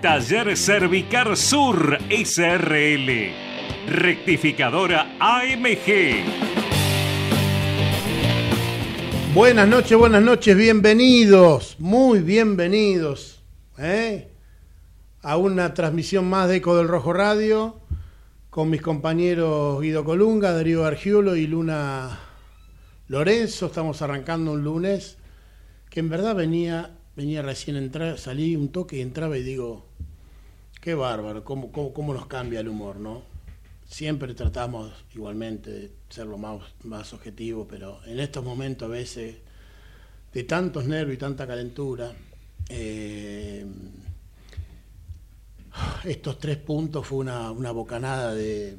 Taller Cervicar Sur SRL. Rectificadora AMG. Buenas noches, buenas noches, bienvenidos, muy bienvenidos ¿eh? a una transmisión más de Eco del Rojo Radio con mis compañeros Guido Colunga, Darío Argiolo y Luna Lorenzo. Estamos arrancando un lunes que en verdad venía, venía recién entrar, salí un toque y entraba y digo, qué bárbaro, cómo, cómo, cómo nos cambia el humor, ¿no? Siempre tratamos igualmente de ser lo más, más objetivo, pero en estos momentos a veces de tantos nervios y tanta calentura, eh, estos tres puntos fue una, una bocanada de,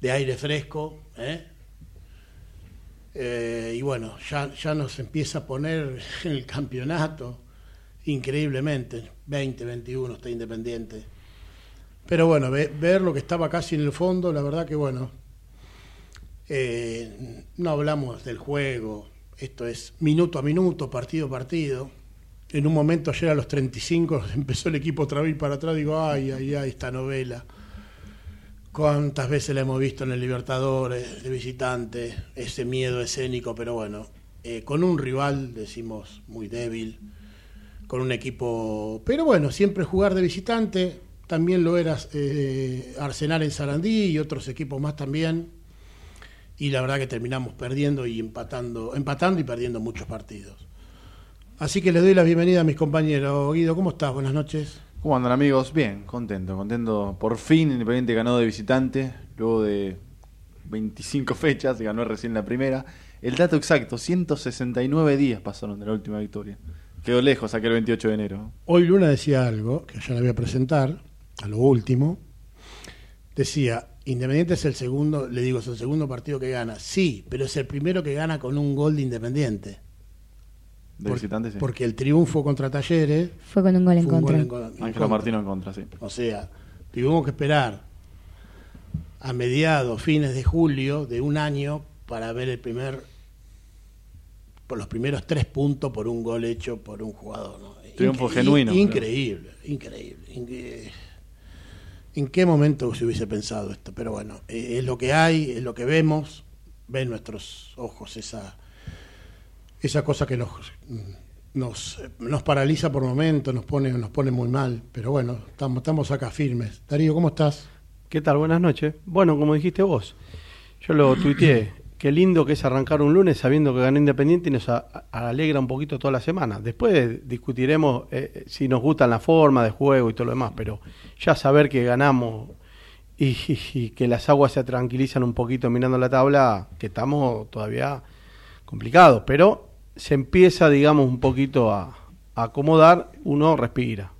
de aire fresco. ¿eh? Eh, y bueno, ya, ya nos empieza a poner en el campeonato increíblemente. 20, 21 está independiente. Pero bueno, ve, ver lo que estaba casi en el fondo, la verdad que bueno, eh, no hablamos del juego, esto es minuto a minuto, partido a partido. En un momento ayer a los 35 empezó el equipo otra vez para atrás, digo, ay, ay, ay, esta novela. Cuántas veces la hemos visto en el Libertadores de visitante, ese miedo escénico, pero bueno, eh, con un rival, decimos, muy débil, con un equipo, pero bueno, siempre jugar de visitante, también lo era eh, Arsenal en Sarandí y otros equipos más también, y la verdad que terminamos perdiendo y empatando, empatando y perdiendo muchos partidos. Así que les doy la bienvenida a mis compañeros. Guido, ¿cómo estás? Buenas noches. ¿Cómo andan amigos? Bien, contento, contento. Por fin Independiente ganó de visitante, luego de 25 fechas, ganó recién la primera. El dato exacto, 169 días pasaron de la última victoria. Quedó lejos aquel 28 de enero. Hoy Luna decía algo, que ya la voy a presentar, a lo último. Decía, Independiente es el segundo, le digo, es el segundo partido que gana. Sí, pero es el primero que gana con un gol de Independiente. De Por- visitante, sí. Porque el triunfo contra Talleres Fue con un gol en contra. Ángelo. Martino en contra, sí. O sea, tuvimos que esperar a mediados, fines de julio de un año para ver el primer, por los primeros tres puntos por un gol hecho por un jugador. ¿no? Triunfo Incre- genuino, Increíble, increíble. Inque- ¿En qué momento se hubiese pensado esto? Pero bueno, eh, es lo que hay, es lo que vemos, ven nuestros ojos esa, esa cosa que nos, nos, nos paraliza por momentos, nos pone, nos pone muy mal. Pero bueno, estamos, estamos acá firmes. Darío, ¿cómo estás? ¿Qué tal? Buenas noches. Bueno, como dijiste vos, yo lo tuiteé. Qué lindo que es arrancar un lunes sabiendo que ganó Independiente y nos a- a- alegra un poquito toda la semana. Después discutiremos eh, si nos gustan la forma de juego y todo lo demás, pero ya saber que ganamos y, y- y que las aguas se tranquilizan un poquito mirando la tabla, que estamos todavía complicados, pero se empieza, digamos, un poquito a, a acomodar, uno respira.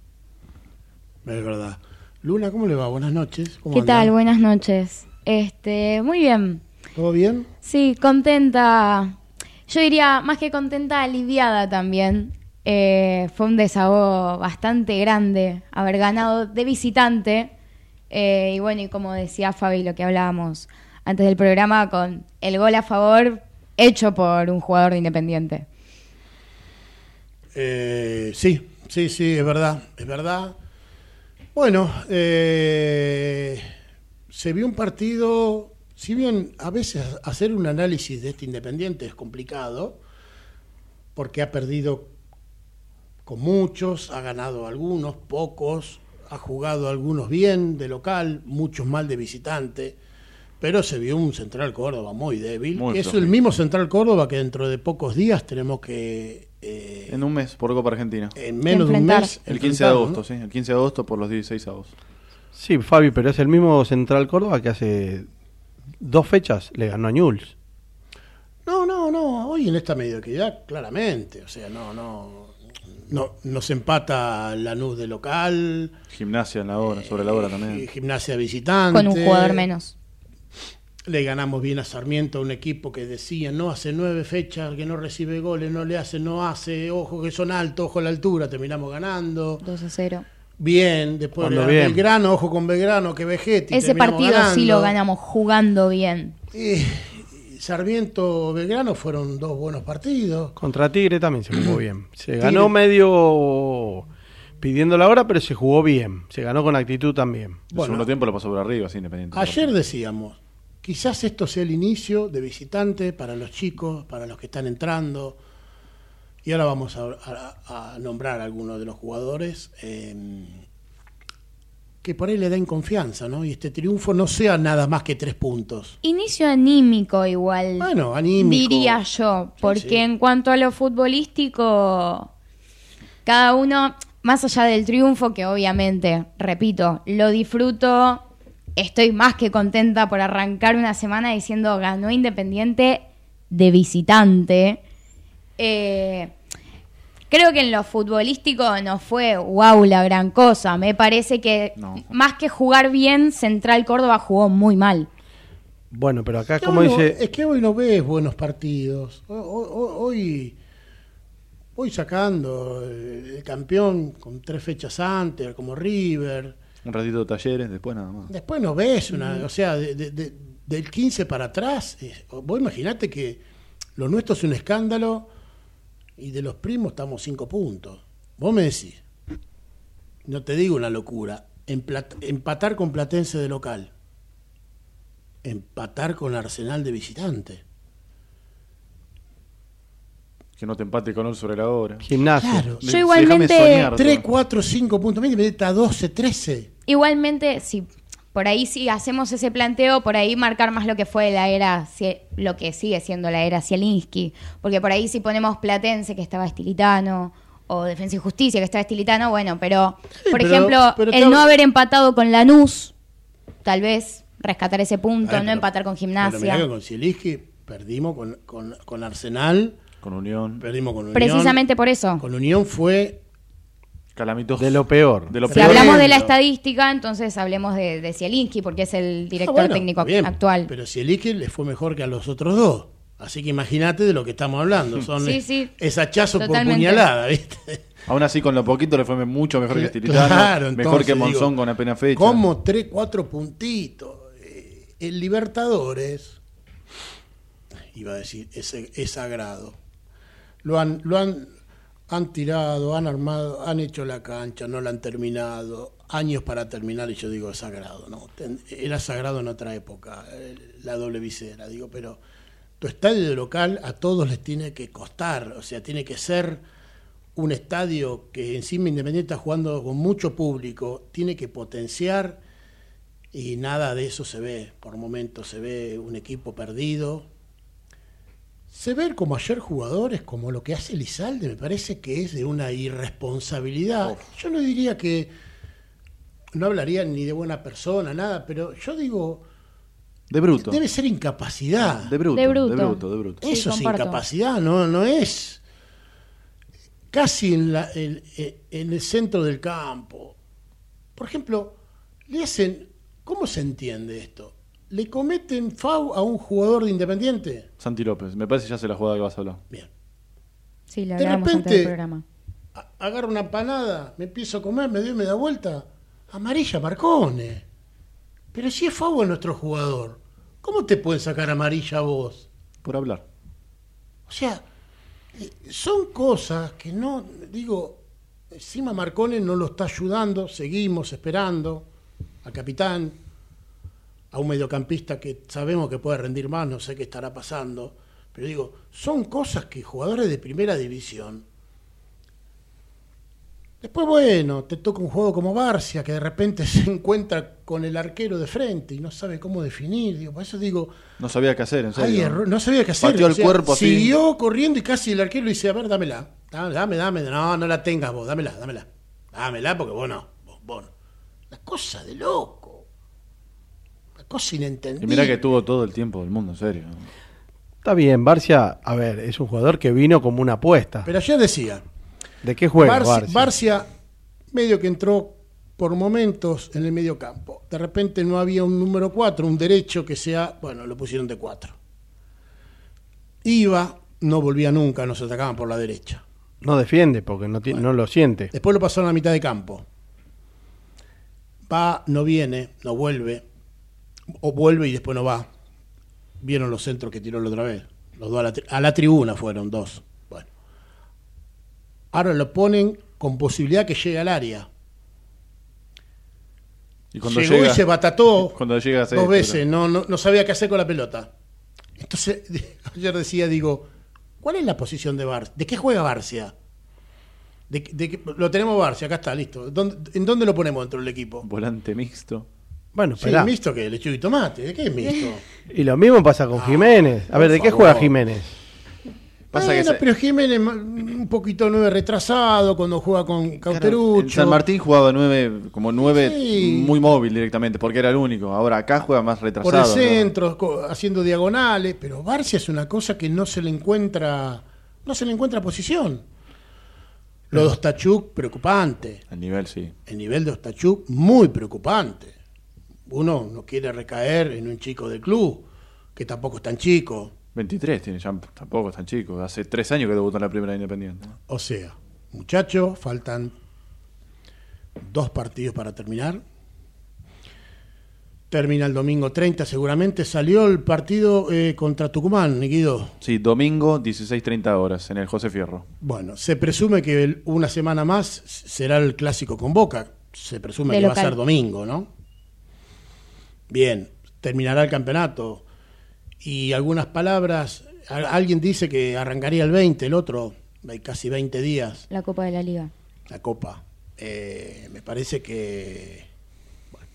Es verdad. Luna, ¿cómo le va? Buenas noches. ¿Cómo ¿Qué anda? tal? Buenas noches. Este, muy bien. ¿Todo bien? Sí, contenta. Yo diría más que contenta, aliviada también. Eh, fue un desahogo bastante grande haber ganado de visitante. Eh, y bueno, y como decía Fabi, lo que hablábamos antes del programa, con el gol a favor hecho por un jugador de Independiente. Eh, sí, sí, sí, es verdad, es verdad. Bueno, eh, se vio un partido, si bien a veces hacer un análisis de este Independiente es complicado, porque ha perdido con muchos, ha ganado algunos, pocos, ha jugado algunos bien de local, muchos mal de visitante, pero se vio un Central Córdoba muy débil. Muy que es el mismo Central Córdoba que dentro de pocos días tenemos que, eh, En un mes, por Copa Argentina. en menos de un mes, El 15 de agosto, ¿no? sí. El 15 de agosto por los 16 avos. Sí, Fabi, pero es el mismo Central Córdoba que hace dos fechas le ganó a Newell's. No, no, no. Hoy en esta mediocridad, claramente. O sea, no, no. No, nos empata Lanús de local. Gimnasia en la hora, sobre la hora eh, también. Gimnasia visitante. Con un jugador menos. Le ganamos bien a Sarmiento, un equipo que decía, no hace nueve fechas que no recibe goles, no le hace, no hace, ojo que son altos, ojo a la altura, terminamos ganando. 2 a 0. Bien, después le bien. Belgrano, ojo con Belgrano, que Vegetti. Ese partido sí lo ganamos jugando bien. Y Sarmiento, Belgrano fueron dos buenos partidos. Contra Tigre también se jugó bien. Se ganó medio pidiendo la hora, pero se jugó bien. Se ganó con actitud también. El Bueno. segundo tiempo lo pasó por arriba, así independiente. Ayer decíamos, quizás esto sea el inicio de visitante para los chicos, para los que están entrando. Y ahora vamos a, a- a nombrar a algunos de los jugadores eh, que por ahí le den confianza, ¿no? Y este triunfo no sea nada más que tres puntos. Inicio anímico igual. Bueno, anímico. Diría yo, porque sí. en cuanto a lo futbolístico, cada uno, más allá del triunfo, que obviamente, repito, lo disfruto, estoy más que contenta por arrancar una semana diciendo ganó Independiente de visitante. Eh, creo que en lo futbolístico no fue wow la gran cosa. Me parece que No. más que jugar bien, Central Córdoba jugó muy mal. Bueno, pero acá, como hoy no- dice, Es que hoy no ves buenos partidos. Hoy, hoy- hoy, hoy sacando el, el campeón con tres fechas antes, como River. Un ratito de talleres, después nada más. Después no ves una, o sea, de- de- de- del 15 para atrás, vos imaginate que lo nuestro es un escándalo y de los primos estamos cinco puntos. Vos me decís, no te digo una locura, emplat- empatar con Platense de local, empatar con Arsenal de visitante. Que no te empate con él sobre la hora. gimnasio. Claro, Yo igualmente- soñar, 3, todo. 4, 5 puntos, mira, está 12, 13. Igualmente, si por ahí sí hacemos ese planteo, por ahí marcar más lo que fue la era, lo que sigue siendo la era Zielinski, porque por ahí si ponemos Platense, que estaba estilitano, o Defensa y Justicia, que estaba estilitano, bueno, pero, por pero- ejemplo, pero el no haber empatado con Lanús, tal vez rescatar ese punto, no pero- empatar con pero mirá Gimnasia. que con Zielinski perdimos con, con, con Arsenal, Con Unión. perdimos con Unión. Precisamente por eso. Con Unión fue Calamitos. De lo peor. De lo Si peor. hablamos de la estadística, entonces hablemos de, de Zielinski, porque es el director Ah, bueno, técnico bien, actual. Pero Zielinski le fue mejor que a los otros dos. Así que imagínate de lo que estamos hablando. Son Sí, es, sí. es hachazo por puñalada, ¿viste? Aún así, con lo poquito le fue mucho mejor que Estilitano. Claro, mejor entonces, que Monzón digo, con apenas fecha. Como tres, cuatro puntitos. Eh, El Libertadores, iba a decir, es, es sagrado. Lo han, lo han, han tirado, han armado, han hecho la cancha, no la han terminado. Años para terminar, y yo digo, sagrado. ¿no? Era sagrado en otra época, la doble visera, digo, pero tu estadio de local a todos les tiene que costar, o sea, tiene que ser un estadio que encima Independiente está jugando con mucho público, tiene que potenciar y nada de eso se ve. Por momentos se ve un equipo perdido. Se ven como ayer jugadores, como lo que hace Lizalde, me parece que es de una irresponsabilidad. Yo no diría que no hablaría ni de buena persona, nada, pero yo digo, De bruto. debe ser incapacidad. De bruto. De bruto. De bruto, de bruto. Sí, Eso es incapacidad, no, no es casi en, la- en- en el centro del campo. Por ejemplo, le hacen, ¿cómo se entiende esto? Le cometen FAU a un jugador de Independiente. Santi López. Me parece que ya se la jugada que vas a hablar. Bien. Sí, lo De repente- del programa. Agarro una empanada, me empiezo a comer, me doy y me da vuelta. Amarilla Marcone. Pero si es FAU a nuestro jugador, ¿cómo te pueden sacar amarilla a vos? Por hablar. O sea, eh, son cosas que no, digo, encima Marcone no lo está ayudando, seguimos esperando al capitán, a un mediocampista que sabemos que puede rendir más, no sé qué estará pasando, pero digo, son cosas que jugadores de primera división Después, bueno, te toca un juego como Barcia, que de repente se encuentra con el arquero de frente y no sabe cómo definir. Digo, por eso digo, No sabía qué hacer, en serio. error- no sabía qué hacer. Pateó el cuerpo así. Siguió corriendo y casi el arquero le dice, a ver, dámela. Dame, dame. No, no la tengas vos, dámela, dámela. Dámela porque vos no. Vos, vos no. Una cosa de loco. Cosa Y inentendible. mira que tuvo todo el tiempo del mundo, en serio. Está bien, Barcia, a ver, es un jugador que vino como una apuesta. Pero ayer decía, ¿De qué juega Barci- Barcia? Barcia, medio que entró por momentos en el medio campo. De repente no había un número 4, un derecho que sea, bueno, lo pusieron de 4. Iba, no volvía nunca, nos atacaban por la derecha. No defiende porque no, no lo siente. Después lo pasaron a la mitad de campo. Va, no viene, no vuelve. O vuelve y después no va. Vieron los centros que tiró la otra vez. Los dos a la, tri- a la tribuna fueron dos. Bueno. Ahora lo ponen con posibilidad que llegue al área. Y cuando Llegó llega, y se batató cuando llega dos veces. No, no, no sabía qué hacer con la pelota. Entonces, ayer decía, digo, ¿cuál es la posición de Barcia? ¿De qué juega Barcia? De, de qué- lo tenemos Barcia, acá está, listo. ¿Dónde- ¿En dónde lo ponemos dentro del equipo? Volante mixto. Bueno, Sí, esperá. mixto que lechuga y tomate. ¿De qué es mixto? Y lo mismo pasa con Ah, Jiménez. A ver, por ¿de qué juega Jiménez? Pasa bueno, que se- pero Jiménez un poquito nueve retrasado cuando juega con Cauterucho. San Martín jugaba nueve, como nueve Sí. muy móvil directamente, porque era el único. Ahora acá juega más por retrasado. el ¿no? centro, haciendo diagonales, pero Barcia es una cosa que no se le encuentra, no se le encuentra posición. Lo de Ostachuk, preocupante. El nivel sí. El nivel de Ostachuk, muy preocupante. Uno no quiere recaer en un chico del club, que tampoco es tan chico. 23 tiene, ya tampoco es tan chico. Hace tres años que debutó en la primera Independiente. O sea, muchachos, faltan dos partidos para terminar. Termina el domingo 30, seguramente salió el partido eh, contra Tucumán, Guido. Sí, domingo, 16.30 horas, en el José Fierro. Bueno, se presume que el- una semana más será el clásico con Boca. Se presume De que va a ser domingo, ¿no? Bien, terminará el campeonato. Y algunas palabras, alguien dice que arrancaría el 20, el otro, hay casi 20 días. La Copa de la Liga. la Copa. Eh, me parece que. bueno,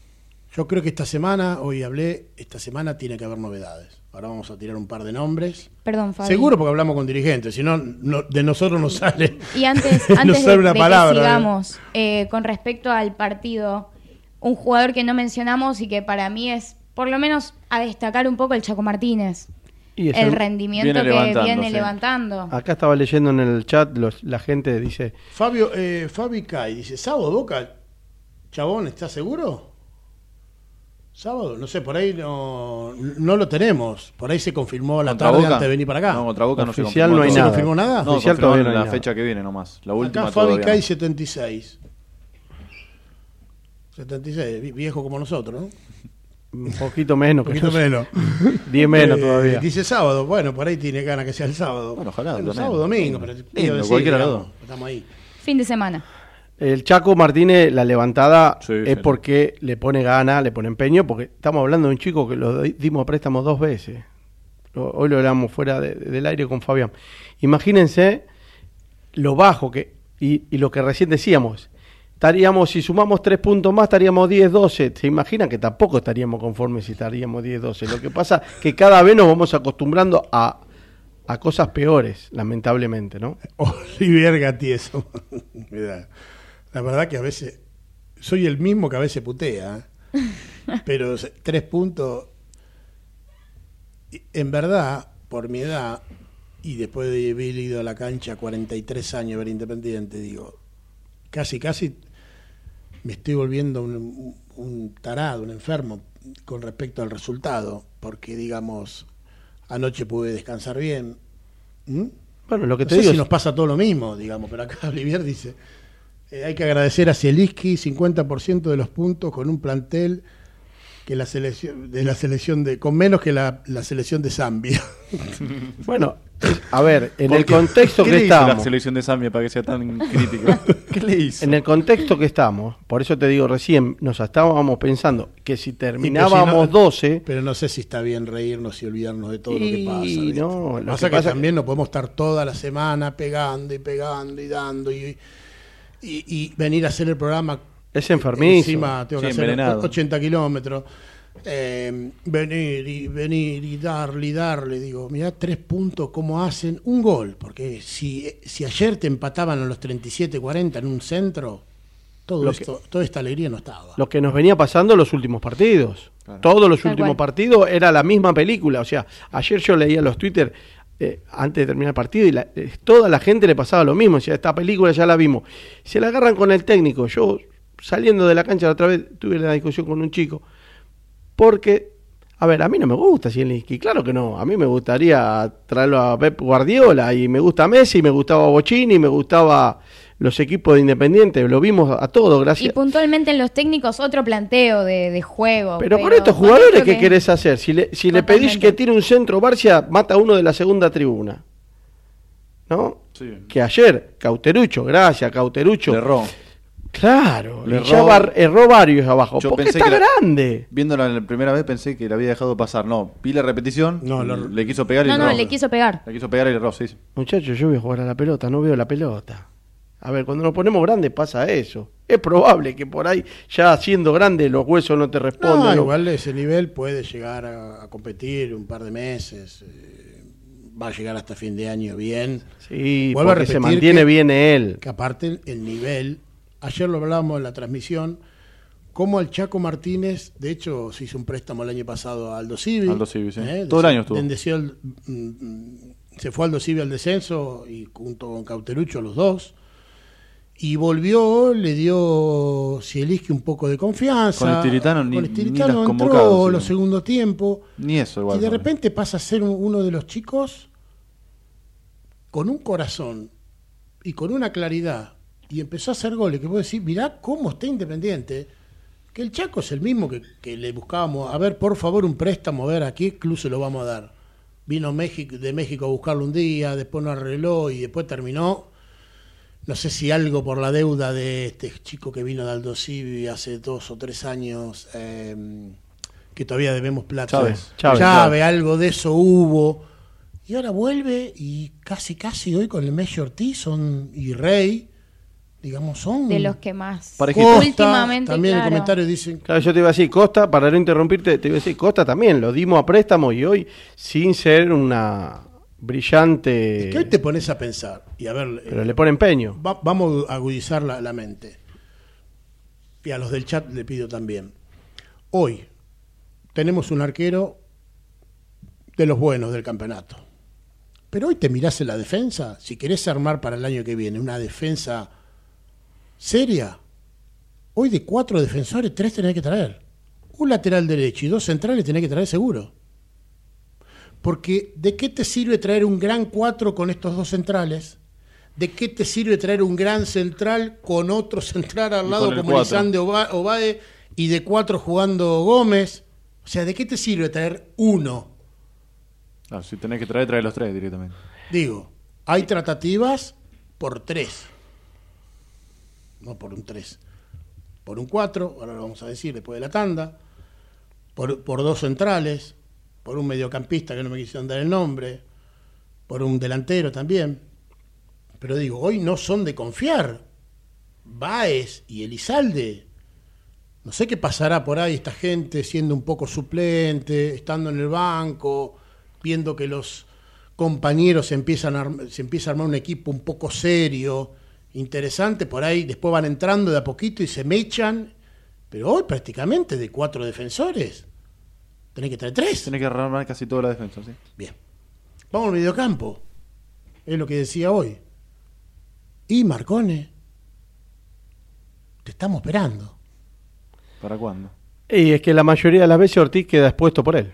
yo creo que esta semana, hoy hablé, esta semana tiene que haber novedades. Ahora vamos a tirar un par de nombres. Perdón, Fabi. Seguro porque hablamos con dirigentes, si no, no- de nosotros no sale. Y antes, no antes de, una de palabra. que ¿eh? sigamos, eh, con respecto al partido, un jugador que no mencionamos y que para mí es, por lo menos, a destacar un poco el Chaco Martínez. Y El rendimiento viene que levantando, viene sí. levantando. Acá estaba leyendo en el chat, los- la gente dice, Fabio, eh, Fabi Kai dice: ¿Sábado Boca? Chabón, ¿estás seguro? Sábado, no sé, por ahí no, no lo tenemos. Por ahí se confirmó la ¿Contra tarde Boca? antes de venir para acá. No, contra Boca no se Oficial confirmó no hay ¿No se nada. confirmó nada? No, Oficial todavía no hay la nada. fecha que viene nomás. La última Acá Fabi Kai no. 76. 76, vi- viejo como nosotros, ¿no? un poquito menos, Un poquito menos. 10 menos Eh, todavía. Dice sábado, bueno, por ahí tiene ganas que sea el sábado. Bueno, ojalá, también. sábado, domingo, pero decir, los digamos. Estamos ahí. Fin de semana. El Chaco Martínez, la levantada Sí, es sí. porque le pone gana, le pone empeño, porque estamos hablando de un chico que lo di- dimos a préstamo dos veces. Hoy lo hablamos fuera de- del aire con Fabián. Imagínense lo bajo que y, y lo que recién decíamos. Estaríamos, si sumamos tres puntos más, estaríamos 10-12. ¿Se imaginan que tampoco estaríamos conformes si estaríamos 10-12? Lo que pasa que cada vez nos vamos acostumbrando a, a cosas peores, lamentablemente, ¿no? Olivier Gatieso. Mirá, La verdad que a veces soy el mismo que a veces putea, ¿eh? pero tres puntos. En verdad, por mi edad, y después de haber ido a la cancha 43 años ver Independiente, digo, casi, casi me estoy volviendo un, un tarado, un enfermo con respecto al resultado, porque digamos, anoche pude descansar bien. ¿Mm? Bueno, lo que No te sé digo si es- nos pasa todo lo mismo, digamos, pero acá Olivier dice, eh, hay que agradecer a Zielinski 50% de los puntos con un plantel que la selección de la selección de con menos que la, la selección de Zambia. Bueno, a ver, en ¿Por el contexto ¿Qué que hizo la estamos, selección de Zambia para que sea tan crítica? ¿Qué le hizo? en el contexto que estamos, por eso te digo recién, nos estábamos pensando que si terminábamos Y que si no- 12, Pero no sé si está bien reírnos y olvidarnos de todo lo que Y pasa. ¿viste? no, Lo que lo pasa que que, pasa- también no podemos estar toda la semana pegando y pegando y dando y y, y venir a hacer el programa Es enfermizo. Encima tengo que Sí, hacer envenenado. 80 kilómetros. Eh, venir y venir y darle y darle. Digo, mirá tres puntos, cómo hacen un gol. Porque si, si ayer te empataban a los 37-40 en un centro, todo Lo esto, toda esta alegría no estaba. Lo que nos venía pasando en los últimos partidos. Claro. Todos los Tal últimos cual. partidos era la misma película. O sea, ayer yo leía los Twitter eh, antes de terminar el partido y la- eh, toda la gente le pasaba lo mismo. O sea, esta película ya la vimos. Se la agarran con el técnico. Yo, saliendo de la cancha la otra vez, tuve la discusión con un chico. Porque, a ver, a mí no me gusta Zielinski. Claro que no. A mí me gustaría traerlo a Pep Guardiola. Y me gusta Messi, me gustaba Bochini, me gustaba los equipos de Independiente. Lo vimos a todos, Y gracias. puntualmente en los técnicos otro planteo de, de juego. Pero con estos jugadores, ¿qué que- querés hacer? Si le, si le pedís que tire un centro, Barcia mata a uno de la segunda tribuna. ¿No? Sí. Que ayer, Cauterucho, gracias, Cauterucho. Claro, Le ya erró. bar- erró varios abajo. Yo porque pensé está que era- grande. Viéndola la primera vez pensé que la había dejado pasar. No, vi la repetición. No, lo- le quiso pegar y No, le no, erró. le quiso pegar. Le quiso pegar y le erró, sí. Muchachos, yo voy a jugar a la pelota, no veo la pelota. A ver, cuando nos ponemos grandes pasa eso. Es probable que por ahí, ya siendo grande, los huesos no te responden. No, ¿no? igual de ese nivel puede llegar a, a competir un par de meses. eh, va a llegar hasta fin de año bien. Sí, Vuelvo a porque se mantiene que- bien él. que aparte el nivel, ayer lo hablábamos en la transmisión, como el Chaco Martínez, de hecho se hizo un préstamo el año pasado a Aldo Civi. Aldo Civi, sí. ¿eh? Todo el año estuvo. El- mm, se fue Aldo Civi al descenso y junto con Cauterucho los dos. Y volvió, le dio Zielinski un poco de confianza. Con el Tiritano ni- Con el ni Tiritano las entró sí. los segundo tiempo. Ni eso igual. Y de repente pasa a ser un- uno de los chicos con un corazón y con una claridad y empezó a hacer goles que vos decís, mirá cómo está Independiente, que el Chaco es el mismo que, que le buscábamos, a ver, por favor, un préstamo, a ver a qué club se lo vamos a dar. Vino México, de México a buscarlo un día, después no arregló y después terminó, no sé si algo por la deuda de este chico que vino de Aldo Civi hace dos o tres años, eh, que todavía debemos plata. Chávez. Chávez, Chávez, algo de eso hubo. Y ahora vuelve y casi, casi hoy con el Messi Ortiz son, y Rey, digamos, son. De los que más. Parejito. Últimamente, También en claro. comentarios dicen. Claro, yo te iba a decir, Costa, para no interrumpirte, te iba a decir, Costa también, lo dimos a préstamo y hoy, sin ser una brillante... Es que hoy te pones a pensar y a ver. Pero eh, le pone empeño. va- vamos a agudizar la, la mente. Y a los del chat le pido también. Hoy tenemos un arquero de los buenos del campeonato. Pero hoy te mirás en la defensa, si querés armar para el año que viene una defensa seria, hoy de cuatro defensores, tres tenés que traer. Un lateral derecho y dos centrales tenés que traer seguro. Porque ¿de qué te sirve traer un gran cuatro con estos dos centrales? ¿De qué te sirve traer un gran central con otro central al lado como Oba- Obae y de cuatro jugando Gómez? O sea, ¿de qué te sirve traer uno? Ah, si tenés que traer, trae los tres directamente. Digo, hay tratativas por tres. No por un tres. Por un cuatro, ahora lo vamos a decir después de la tanda. Por, por dos centrales. Por un mediocampista que no me quisieron dar el nombre. Por un delantero también. Pero digo, hoy no son de confiar. Baez y Elizalde. No sé qué pasará por ahí esta gente siendo un poco suplente, estando en el banco, viendo que los compañeros se empiezan se empieza a armar un equipo un poco serio, interesante, por ahí después van entrando de a poquito y se mechan, pero hoy prácticamente de cuatro defensores, tenés que traer tres. Tenés que armar casi toda la defensa, sí. Bien. Vamos al mediocampo. Es lo que decía hoy. Y Marcone, te estamos esperando. ¿Para cuándo? Y es que la mayoría de las veces Ortiz queda expuesto por él.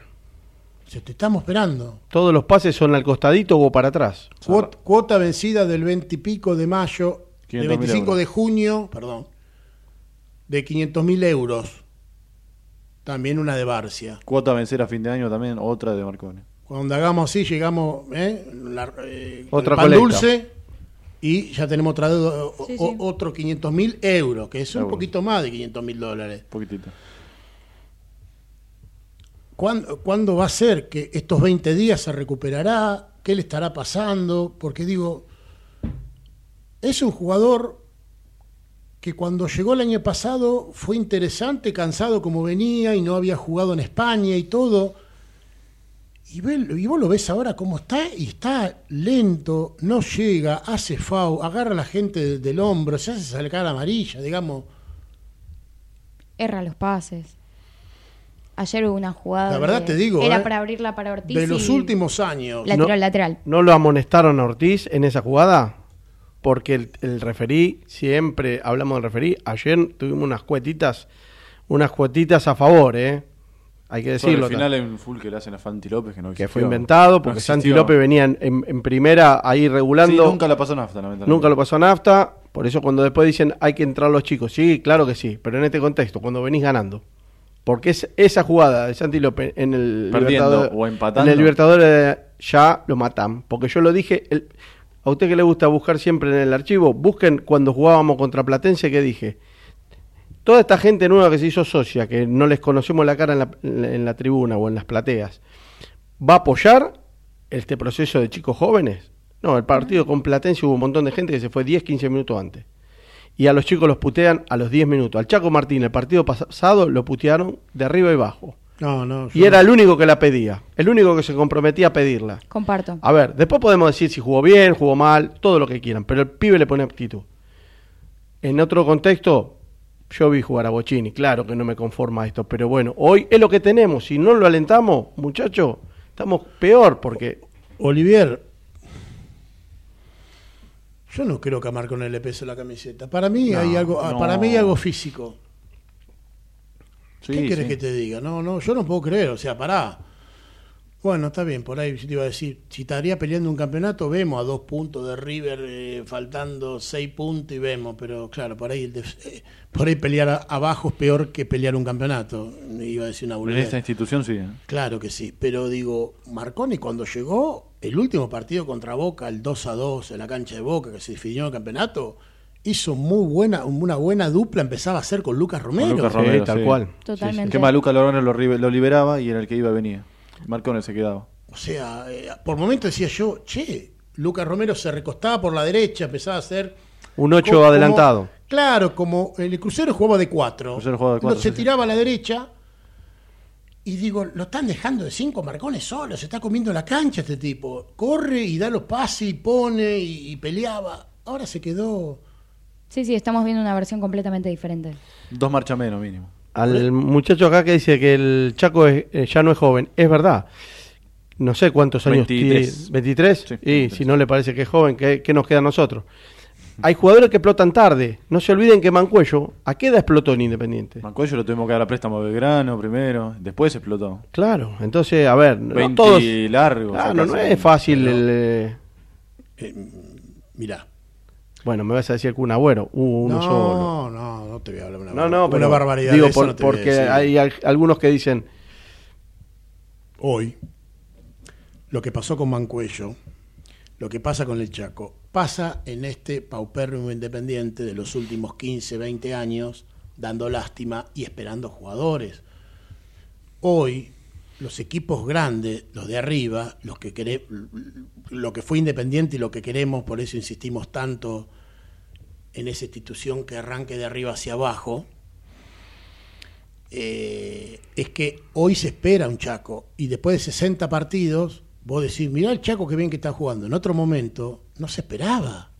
Se te estamos esperando. Todos los pases son al costadito o para atrás. Cuot- cuota vencida del 20 y pico de mayo, 500.000 25 euros. de junio, perdón, de 500 mil euros. También una de Barcia. Cuota a vencer a fin de año también, otra de Marcone. Cuando hagamos así, llegamos ¿eh? La- eh, con Otra el pan colecta. dulce y ya tenemos otra deuda, o- Sí, o- sí. otro 500 mil euros, que es un Euros. poquito más de 500 mil dólares. Poquitito. ¿Cuándo, cuándo va a ser que estos 20 días se recuperará? ¿Qué le estará pasando? Porque digo, es un jugador que cuando llegó el año pasado fue interesante, cansado como venía y no había jugado en España y todo. Y, ve- y vos lo ves ahora cómo está y está lento, no llega, hace FAU, agarra a la gente de- del hombro, se hace sacar amarilla, digamos. Erra los pases. Ayer hubo una jugada. La verdad te digo, Era eh, para abrirla para Ortiz. De los últimos años. La No. tiró al lateral. ¿No lo amonestaron a Ortiz en esa jugada? Porque el, el referí, siempre hablamos del referí, ayer tuvimos unas cuetitas, unas cuetitas a favor, ¿eh? Hay que decirlo. el final hay un full que le hacen a Fanti López que no que existió. fue inventado, porque. Santi López venía en, en- en primera ahí regulando. Sí, nunca la pasó nafta, lamentablemente. Nunca lo pasó a nafta, por eso cuando después dicen hay que entrar los chicos, sí, claro que sí, pero en este contexto, cuando venís ganando. Porque es, esa jugada de Santi López en el Perdiendo Libertador- o empatando. en el Libertadores eh, ya lo matan. Porque yo lo dije, el- a usted que le gusta buscar siempre en el archivo, busquen cuando jugábamos contra Platense que dije. Toda esta gente nueva que se hizo socia, que no les conocemos la cara en la, en la tribuna o en las plateas, ¿va a apoyar este proceso de chicos jóvenes? No, el partido con Platense hubo un montón de gente que se fue 10, 15 minutos antes. Y a los chicos los putean a los 10 minutos. Al Chaco Martín, el partido pasado, lo putearon de arriba y abajo. No, no. Y era el único que la pedía, el único que se comprometía a pedirla. Comparto. A ver, después podemos decir si jugó bien, jugó mal, todo lo que quieran, pero el pibe le pone actitud. En otro contexto, yo vi jugar a Bochini, claro que no me conforma esto, pero bueno, hoy es lo que tenemos. Si no lo alentamos, muchachos, estamos peor porque Olivier, yo no creo que a Marcone le pese la camiseta. Para mí No, hay algo, no. para mí hay algo físico. Sí, ¿Qué querés sí. que te diga? No, no, yo no puedo creer, o sea, pará. Bueno, está bien, por ahí te iba a decir, si estaría peleando un campeonato, vemos a dos puntos de River, eh, faltando seis puntos y vemos, pero claro, por ahí, eh, por ahí pelear a- abajo es peor que pelear un campeonato. Iba a decir una En boludez. esta institución sí. ¿eh? Claro que sí, pero digo, Marconi cuando llegó, el último partido contra Boca, el 2 a 2 en la cancha de Boca, que se definió el campeonato, hizo muy buena, una buena dupla, empezaba a hacer con Lucas Romero. Lucas Sí, Romero, tal sí. cual. Totalmente. Que Maluca Lorone lo, ribe- lo liberaba y era el que iba y venía. Marcone se quedaba. O sea, eh, por momentos decía yo, che, Lucas Romero se recostaba por la derecha, empezaba a hacer... un 8 como- adelantado. Claro, como el crucero jugaba de 4. Crucero jugaba de cuatro, se sí, sí. tiraba a la derecha y digo, lo están dejando de cinco marcones solo, se está comiendo la cancha este tipo. Corre y da los pases y pone y, y peleaba. Ahora se quedó... Sí, sí, estamos viendo una versión completamente diferente. Dos marchas menos mínimo. Al muchacho acá que dice que el Chaco es- eh, ya no es joven, es verdad. No sé cuántos años 23. tiene. ¿23? Sí, y 23. si no le parece que es joven, ¿qué, qué nos queda a nosotros? Hay jugadores que explotan tarde. No se olviden que Mancuello, ¿a qué edad explotó en Independiente? Mancuello lo tuvimos que dar a préstamo a Belgrano primero, después explotó. Claro, entonces, a ver, no 20 todos. largos. Claro, no casi. es fácil. el, eh, Eh, mirá. Bueno, me vas a decir que un agüero, hubo uno no, solo. no, no te voy a hablar una, No, no, una pero barbaridad. Digo, de eso por- no te voy a porque decir. hay al- algunos que dicen, hoy lo que pasó con Mancuello, lo que pasa con el Chaco, pasa en este paupérrimo independiente de los últimos 15, 20 años, dando lástima y esperando jugadores. Hoy, los equipos grandes, los de arriba, los que quere- lo que fue independiente y lo que queremos, por eso insistimos tanto en esa institución que arranque de arriba hacia abajo, eh, es que hoy se espera un Chaco y después de 60 partidos, vos decís, mirá el Chaco que bien que está jugando. En otro momento no se esperaba,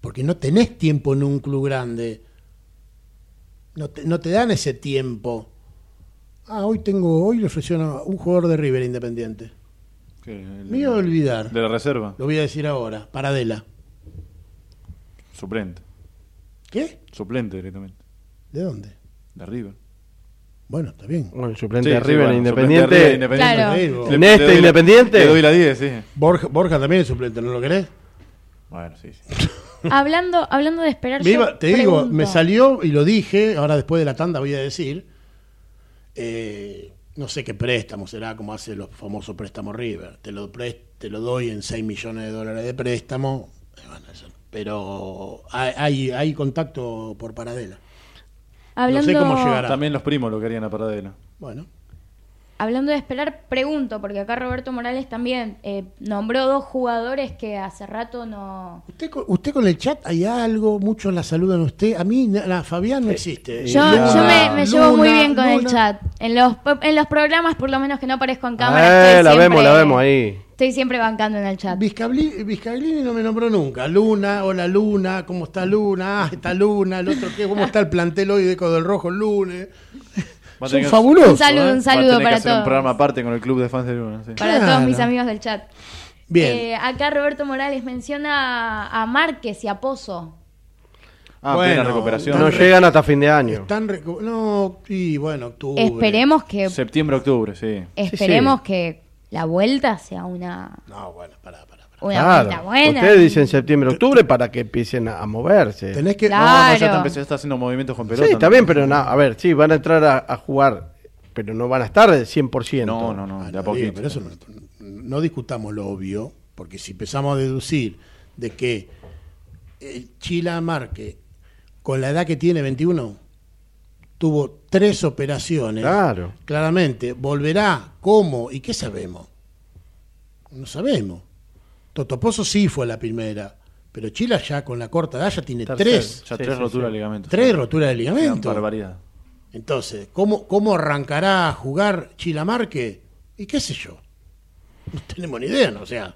porque no tenés tiempo en un club grande. No no te dan ese tiempo. Ah, hoy tengo, hoy le ofrecieron a un jugador de River Independiente. Que el- Me iba a olvidar. De la reserva, Lo voy a decir ahora, Paradela. suplente. ¿Qué? Suplente directamente. ¿De dónde? De River. Bueno, está bien. bueno, suplente Sí, de sí, River bueno, Independiente. River, Independiente. Claro. En Le- este le doy la- Independiente. Le doy la 10, sí. Borja, Borja también es suplente, ¿no lo querés? Bueno, sí, sí. hablando, hablando de esperar, Me yo te digo, me salió y lo dije, ahora después de la tanda voy a decir, eh, no sé qué préstamo será, como hace los famosos préstamos River, te lo, te lo doy en 6 millones de dólares de préstamo, eh, bueno, eso no. pero hay, hay, hay contacto por Paradela. hablando, no sé cómo llegará. También los primos lo querían a Paradela. Bueno, hablando de esperar, pregunto, porque acá Roberto Morales también eh, nombró dos jugadores que hace rato no... Usted, con- usted con el chat hay algo, muchos la saludan a usted. A mí, la, Fabián no existe. Yo, Luna, yo me, me llevo muy bien con el chat. En los, en los programas, por lo menos que no aparezco en cámara, Eh, estoy la siempre- vemos, la vemos ahí. Estoy siempre bancando en el chat. Vizcabli- Vizcaglini no me nombró nunca. Luna, hola Luna, ¿cómo está Luna? Ah, está Luna, el otro qué, ¿cómo está el plantel hoy de Eco del Rojo el lunes? Va a Son tener que- fabulosos. Un saludo, ¿eh? un va a saludo que para hacer un todos. programa aparte con el club de fans de Luna. sí. Para Claro. todos mis amigos del chat. Bien. Eh, acá Roberto Morales menciona a Márquez y a Pozo. Ah, Bueno, plena recuperación. No llegan hasta fin de año. Están recu- no, y bueno, octubre. Esperemos que Septiembre, octubre, sí. esperemos que la vuelta sea una, No, bueno, pará, pará. Pará. una Claro. vuelta buena. Ustedes dicen septiembre, octubre para que empiecen a, a moverse. Tenés que. Claro. No, no, ya está, ya está haciendo movimientos con pelota. Sí, está ¿no? bien, pero na- a ver, sí, van a entrar a, a jugar, pero no van a estar del 100%. No, no, no, Ah, de no, a poquito. pero eso no, no discutamos lo obvio, porque si empezamos a deducir de que eh, Chila Marque, con la edad que tiene, 21, tuvo tres operaciones. Claro. Claramente, volverá, ¿cómo? ¿Y qué sabemos? No sabemos. Totopozo sí fue la primera, pero Chila ya con la corta edad ya tiene tres. Ya Sí, tres sí, roturas sí. de ligamentos. Tres roturas de Una ligamento. barbaridad. Entonces, ¿cómo, ¿cómo arrancará a jugar Chilamarque? Y qué sé yo. No tenemos ni idea, ¿no? O sea,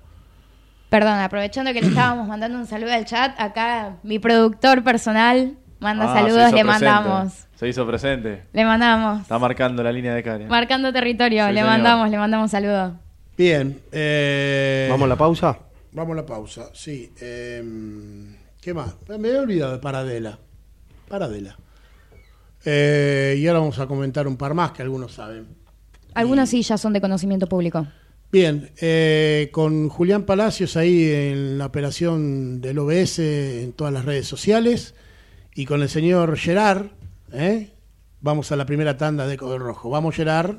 Perdón, aprovechando que le estábamos mandando un saludo al chat, acá mi productor personal manda Ah, saludos, le presente. mandamos. Se hizo presente. Le mandamos. Está marcando la línea de cara. Marcando territorio, Sí, le señor. mandamos, le mandamos saludos. bien. eh, Vamos a la pausa. Vamos a la pausa, sí. eh, ¿Qué más? Me he olvidado de Paradela. Paradela. Eh, y ahora vamos a comentar un par más que algunos saben. Algunos sí ya son de conocimiento público. Bien, eh, con Julián Palacios ahí en la operación del OBS en todas las redes sociales y con el señor Gerard, ¿eh? vamos a la primera tanda de Eco del Rojo. Vamos Gerard.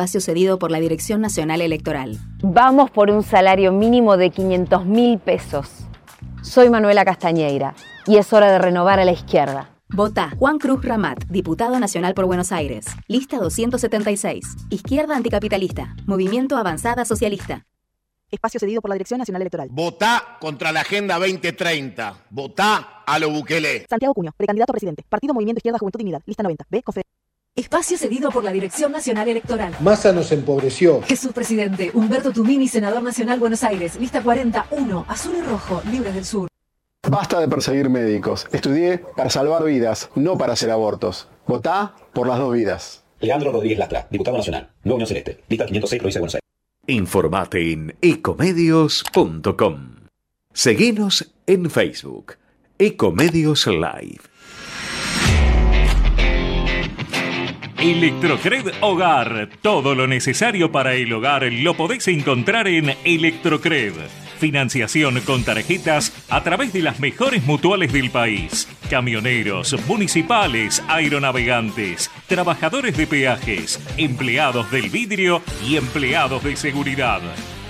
Espacio cedido por la Dirección Nacional Electoral. Vamos por un salario mínimo de 500 mil pesos. Soy Manuela Castañeira y es hora de renovar a la izquierda. Vota Juan Cruz Ramat, diputado nacional por Buenos Aires. Lista 276. Izquierda anticapitalista. Movimiento Avanzada Socialista. Espacio cedido por la Dirección Nacional Electoral. Votá contra la Agenda 2030. Votá a lo Bukele. Santiago Cuño, precandidato a presidente. Partido Movimiento Izquierda Juventud Dignidad. Lista 90. B. Confe- Espacio cedido por la Dirección Nacional Electoral. Massa nos empobreció. Jesús Presidente, Humberto Tumini, Senador Nacional Buenos Aires, lista 41, azul y rojo, libres del sur. Basta de perseguir médicos. Estudié para salvar vidas, no para hacer abortos. Votá por las dos vidas. Leandro Rodríguez Lastra, diputado nacional, Nueva Unión Celeste, lista 506, provincia de Buenos Aires. Informate en ecomedios.com. Seguinos en Facebook, Ecomedios Live. Electrocred Hogar. Todo lo necesario para el hogar lo podés encontrar en Electrocred. Financiación con tarjetas a través de las mejores mutuales del país. Camioneros, municipales, aeronavegantes, trabajadores de peajes, empleados del vidrio y empleados de seguridad.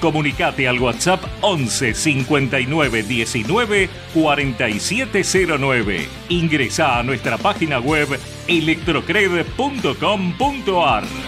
Comunicate al WhatsApp 11 59 19 4709. Ingresa a nuestra página web electrocred.com.ar.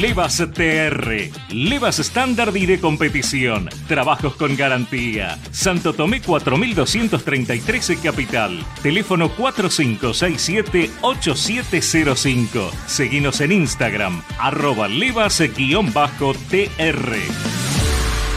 Levas TR, Levas estándar y de competición, trabajos con garantía. Santo Tomé 4233 en Capital, teléfono 4567-8705. Seguinos en Instagram, arroba levas-tr.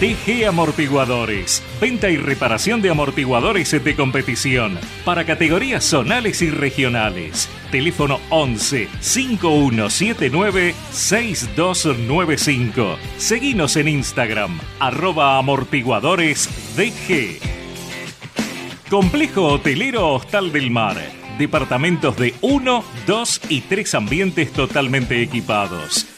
TG Amortiguadores. Venta y reparación de amortiguadores de competición para categorías zonales y regionales. Teléfono 11 5179 6295. Seguinos en Instagram, arroba amortiguadores DG. Complejo Hotelero Hostal del Mar. Departamentos de 1, 2 y 3 ambientes totalmente equipados.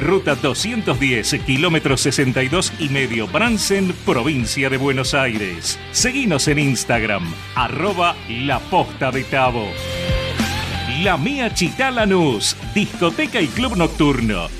ruta 210, kilómetro 62 y medio Bransen, provincia de Buenos Aires. Seguinos en Instagram, arroba La Posta de Tabo. La Mía Chitá Lanús, discoteca y club nocturno.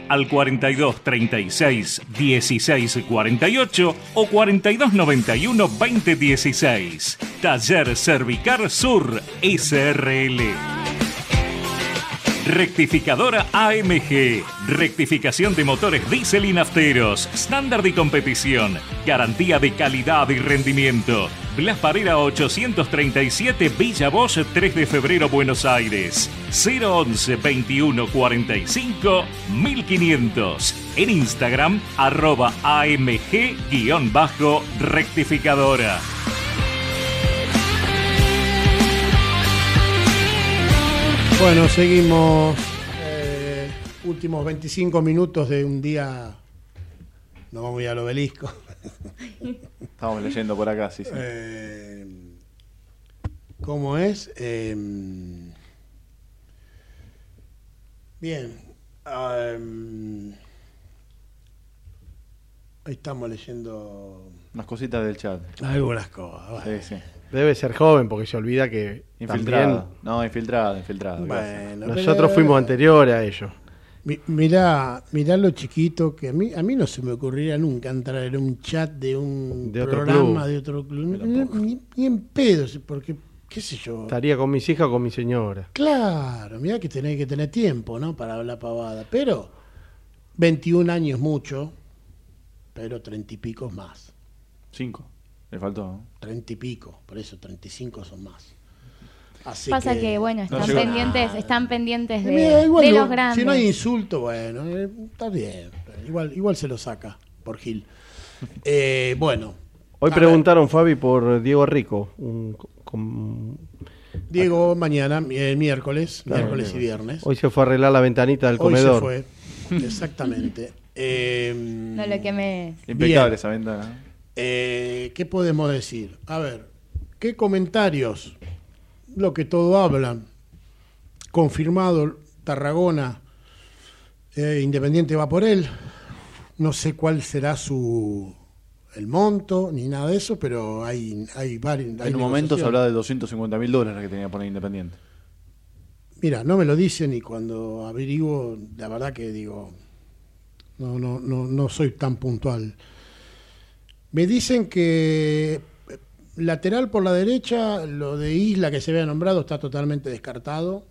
al 42 36 16 48 o 42 91 20 16. Taller Cervicar Sur SRL. Rectificadora AMG. Rectificación de motores diésel y nafteros. Estándar de competición. Garantía de calidad y rendimiento. Blas Parera 837 Villa Bosch 3 de febrero Buenos Aires. 011 21 45 1500. En Instagram arroba AMG-rectificadora. Bueno, seguimos. eh, últimos 25 minutos de un día. No vamos a ir al obelisco. Estamos leyendo por acá, sí, sí. Eh, ¿Cómo es? Eh, bien. Em, ahí estamos leyendo Unas cositas del chat. algunas cosas. Sí, sí. Debe ser joven porque se olvida que Infiltrado. también No, infiltrado, infiltrado. Bueno, nosotros pero- fuimos anteriores a ellos. Mi- Mirá, mirá lo chiquito que a mí, a mí no se me ocurriría nunca entrar en un chat de un De programa club. de otro club. Ni, ni- ni en pedo, sí, porque qué sé yo. Estaría con mis hijas o con mi señora. Claro, mira que tenés que tener tiempo, ¿no? Para hablar pavada. Pero 21 años mucho, pero 30 y pico es más. Cinco. Le faltó. ¿no? 30 y pico, por eso 35 son más. Así Pasa que, bueno, están pendientes, están pendientes de, Mira, igual de no- los grandes. Si no hay insulto, bueno, eh, está bien. Igual, igual se lo saca por Gil. Eh, bueno, Hoy preguntaron, Fabi, por Diego Rico. un- con- Diego mañana, el miércoles, Claro, miércoles y viernes. Hoy se fue a arreglar la ventanita del Hoy comedor. se fue, exactamente. Eh, No lo que me... Impecable Bien. esa ventana. Eh, ¿Qué podemos decir? A ver, ¿qué comentarios? Lo que todo hablan. Confirmado, Tarragona, eh, Independiente va por él. No sé cuál será su el monto ni nada de eso, pero hay, hay varios. En un momento se hablaba de 250 mil dólares que tenía poner Independiente. Mira, no me lo dicen y cuando averiguo, la verdad que digo, no, no, no, no soy tan puntual. Me dicen que lateral por la derecha, lo de Isla que se había nombrado está totalmente descartado.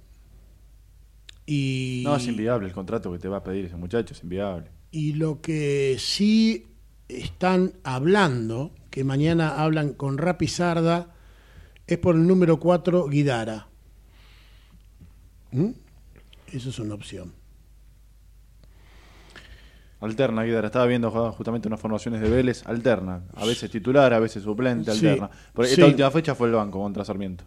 Y, No, es inviable el contrato que te va a pedir ese muchacho, es inviable. y lo que sí están hablando, que mañana hablan con Rapizarda, es por el número 4, Guidara. ¿Mm? Eso es una opción. Alterna, Guidara. Estaba viendo ju- justamente unas formaciones de Vélez. Alterna. A veces titular, a veces suplente, Sí, alterna. Por esta sí. última fecha fue el banco contra Sarmiento.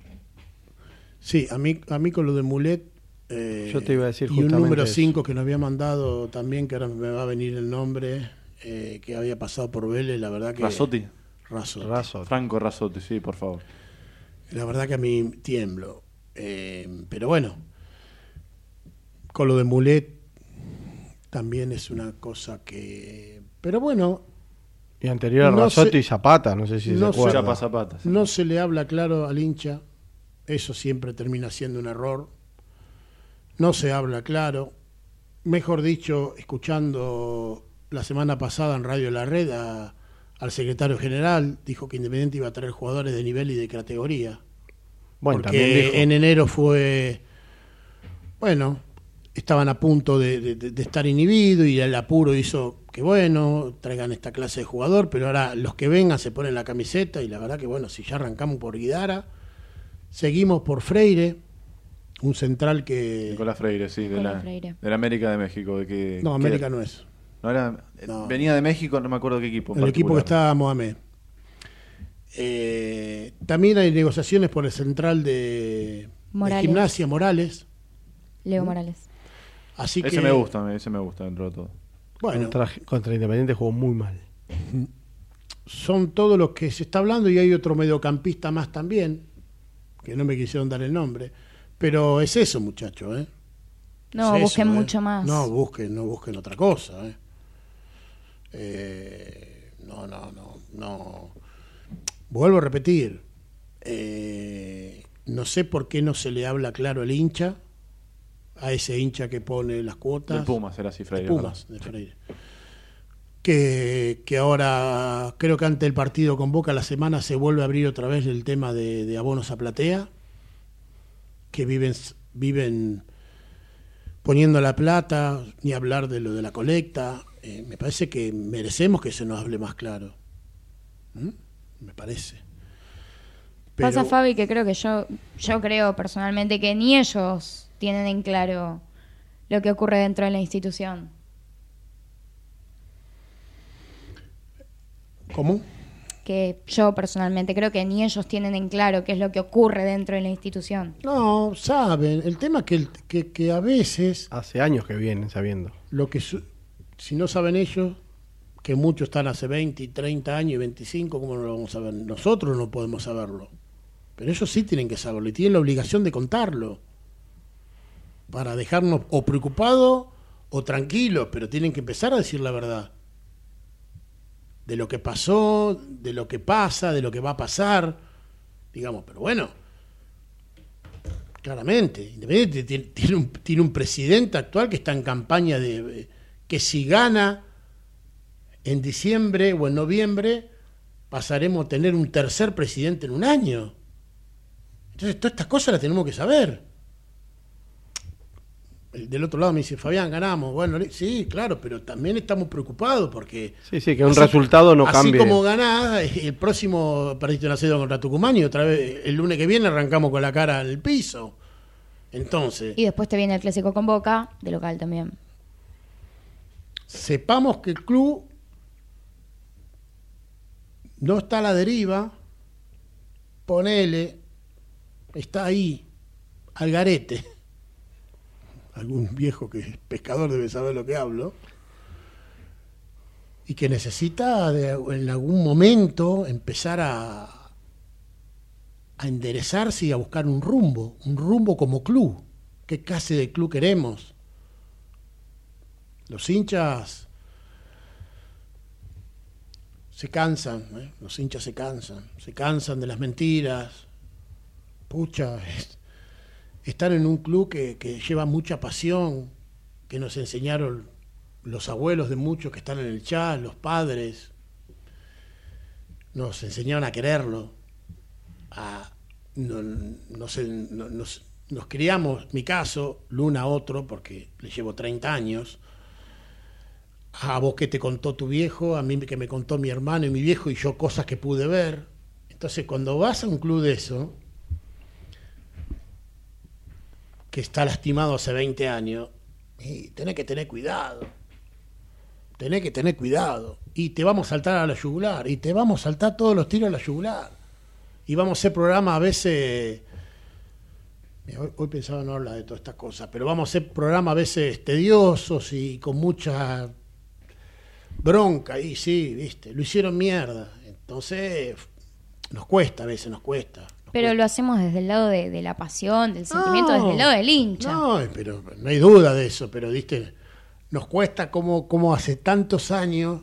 Sí, a mí, a mí con lo de Mulet. eh, Yo te iba a decir Y un número eso. 5 que nos había mandado también, que ahora me va a venir el nombre, eh, que había pasado por Vélez, la verdad que. Rasotti. Rasotti. Razo. Franco Rasotti, sí, por favor. La verdad que a mí tiemblo. Eh, pero bueno, con lo de Mulet también es una cosa que. Pero bueno, Y anterior a No y Zapata, no sé si no se acuerda. Chapa Zapata. sí. no se le habla claro al hincha. Eso siempre termina siendo un error. No se habla claro. Mejor dicho, escuchando la semana pasada en Radio La Red a- al secretario general, dijo que Independiente iba a traer jugadores de nivel y de categoría. Bueno, porque también dijo- en enero fue, bueno, estaban a punto de, de- de estar inhibido y el apuro hizo que bueno, traigan esta clase de jugador, pero ahora los que vengan se ponen la camiseta y la verdad que bueno, si ya arrancamos por Guidara, seguimos por Freire, un central que... Nicolás Freire, sí, de la, Freire. de la América de México. De que, No, que- América no es. no era- No. Venía de México, no me acuerdo qué equipo. El equipo que está Mohamed. Eh, también hay negociaciones por el central de, gimnasia Morales. Leo Morales. Así Ese que, me gusta, ese me gusta dentro de todo. Bueno, Contra, contra Independiente jugó muy mal. son todos los que se está hablando y hay otro mediocampista más también, que no me quisieron dar el nombre, pero es eso, muchachos, ¿eh? No, Es busquen eso, ¿eh? mucho más. No, busquen, no busquen otra cosa, ¿eh? Eh, no, no, no, no. Vuelvo a repetir, eh, no sé por qué no se le habla claro al hincha, a ese hincha que pone las cuotas. De Pumas era así, Freire. De Pumas, de Freire. Que, que ahora creo que ante el partido con Boca la semana se vuelve a abrir otra vez el tema de, de abonos a platea, que viven, viven poniendo la plata, ni hablar de lo de la colecta. Eh, me parece que merecemos que se nos hable más claro. ¿Mm? Me parece. Pasa, Pero- Fabi, que creo que yo, yo creo personalmente que ni ellos tienen en claro lo que ocurre dentro de la institución. ¿Cómo? Que yo personalmente creo que ni ellos tienen en claro qué es lo que ocurre dentro de la institución. No, saben. El tema es que, el- que, que a veces Hace años que vienen sabiendo. lo que su- si no saben ellos, que muchos están hace 20, 30 años y 25, ¿cómo no lo vamos a saber? Nosotros no podemos saberlo. Pero ellos sí tienen que saberlo y tienen la obligación de contarlo. Para dejarnos o preocupados o tranquilos, pero tienen que empezar a decir la verdad. De lo que pasó, de lo que pasa, de lo que va a pasar. Digamos, pero bueno, claramente, Independiente tiene, tiene un, tiene un presidente actual que está en campaña de eh, que si gana en diciembre o en noviembre pasaremos a tener un tercer presidente en un año. Entonces, todas estas cosas las tenemos que saber. El del otro lado me dice, Fabián, ganamos. Bueno, sí, claro, pero también estamos preocupados porque... Sí, sí, que un resultado no así cambie. como ganás, el próximo perdiste una cero contra Tucumán y otra vez el lunes que viene arrancamos con la cara al piso. Entonces, Y después te viene el clásico con Boca, de local también. sepamos que el club no está a la deriva, ponele, está ahí, al garete. Algún viejo que es pescador debe saber lo que hablo. Y que necesita en algún momento empezar a, a enderezarse y a buscar un rumbo, un rumbo como club. ¿Qué clase de club queremos? Los hinchas se cansan, ¿eh? los hinchas se cansan, se cansan de las mentiras. Pucha, estar en un club que, lleva mucha pasión, que nos enseñaron los abuelos de muchos que están en el chat, los padres, nos enseñaron a quererlo, a, nos, nos criamos, mi caso, Luna a otro, porque le llevo 30 años, a vos que te contó tu viejo, a mí que me contó mi hermano y mi viejo y yo cosas que pude ver. Entonces cuando vas a un club de eso, que está lastimado hace 20 años, y tenés que tener cuidado. Tenés que tener cuidado. Y te vamos a saltar a la yugular. Y te vamos a saltar todos los tiros a la yugular. Y vamos a hacer programas a veces. Hoy, hoy pensaba no hablar de todas estas cosas, pero vamos a hacer programas a veces tediosos y con mucha bronca. Y sí, viste, lo hicieron mierda. Entonces, nos cuesta a veces, nos cuesta. Pero lo hacemos desde el lado de, de la pasión, del sentimiento, desde el lado del hincha. No, pero no hay duda de eso, pero viste, nos cuesta como, como hace tantos años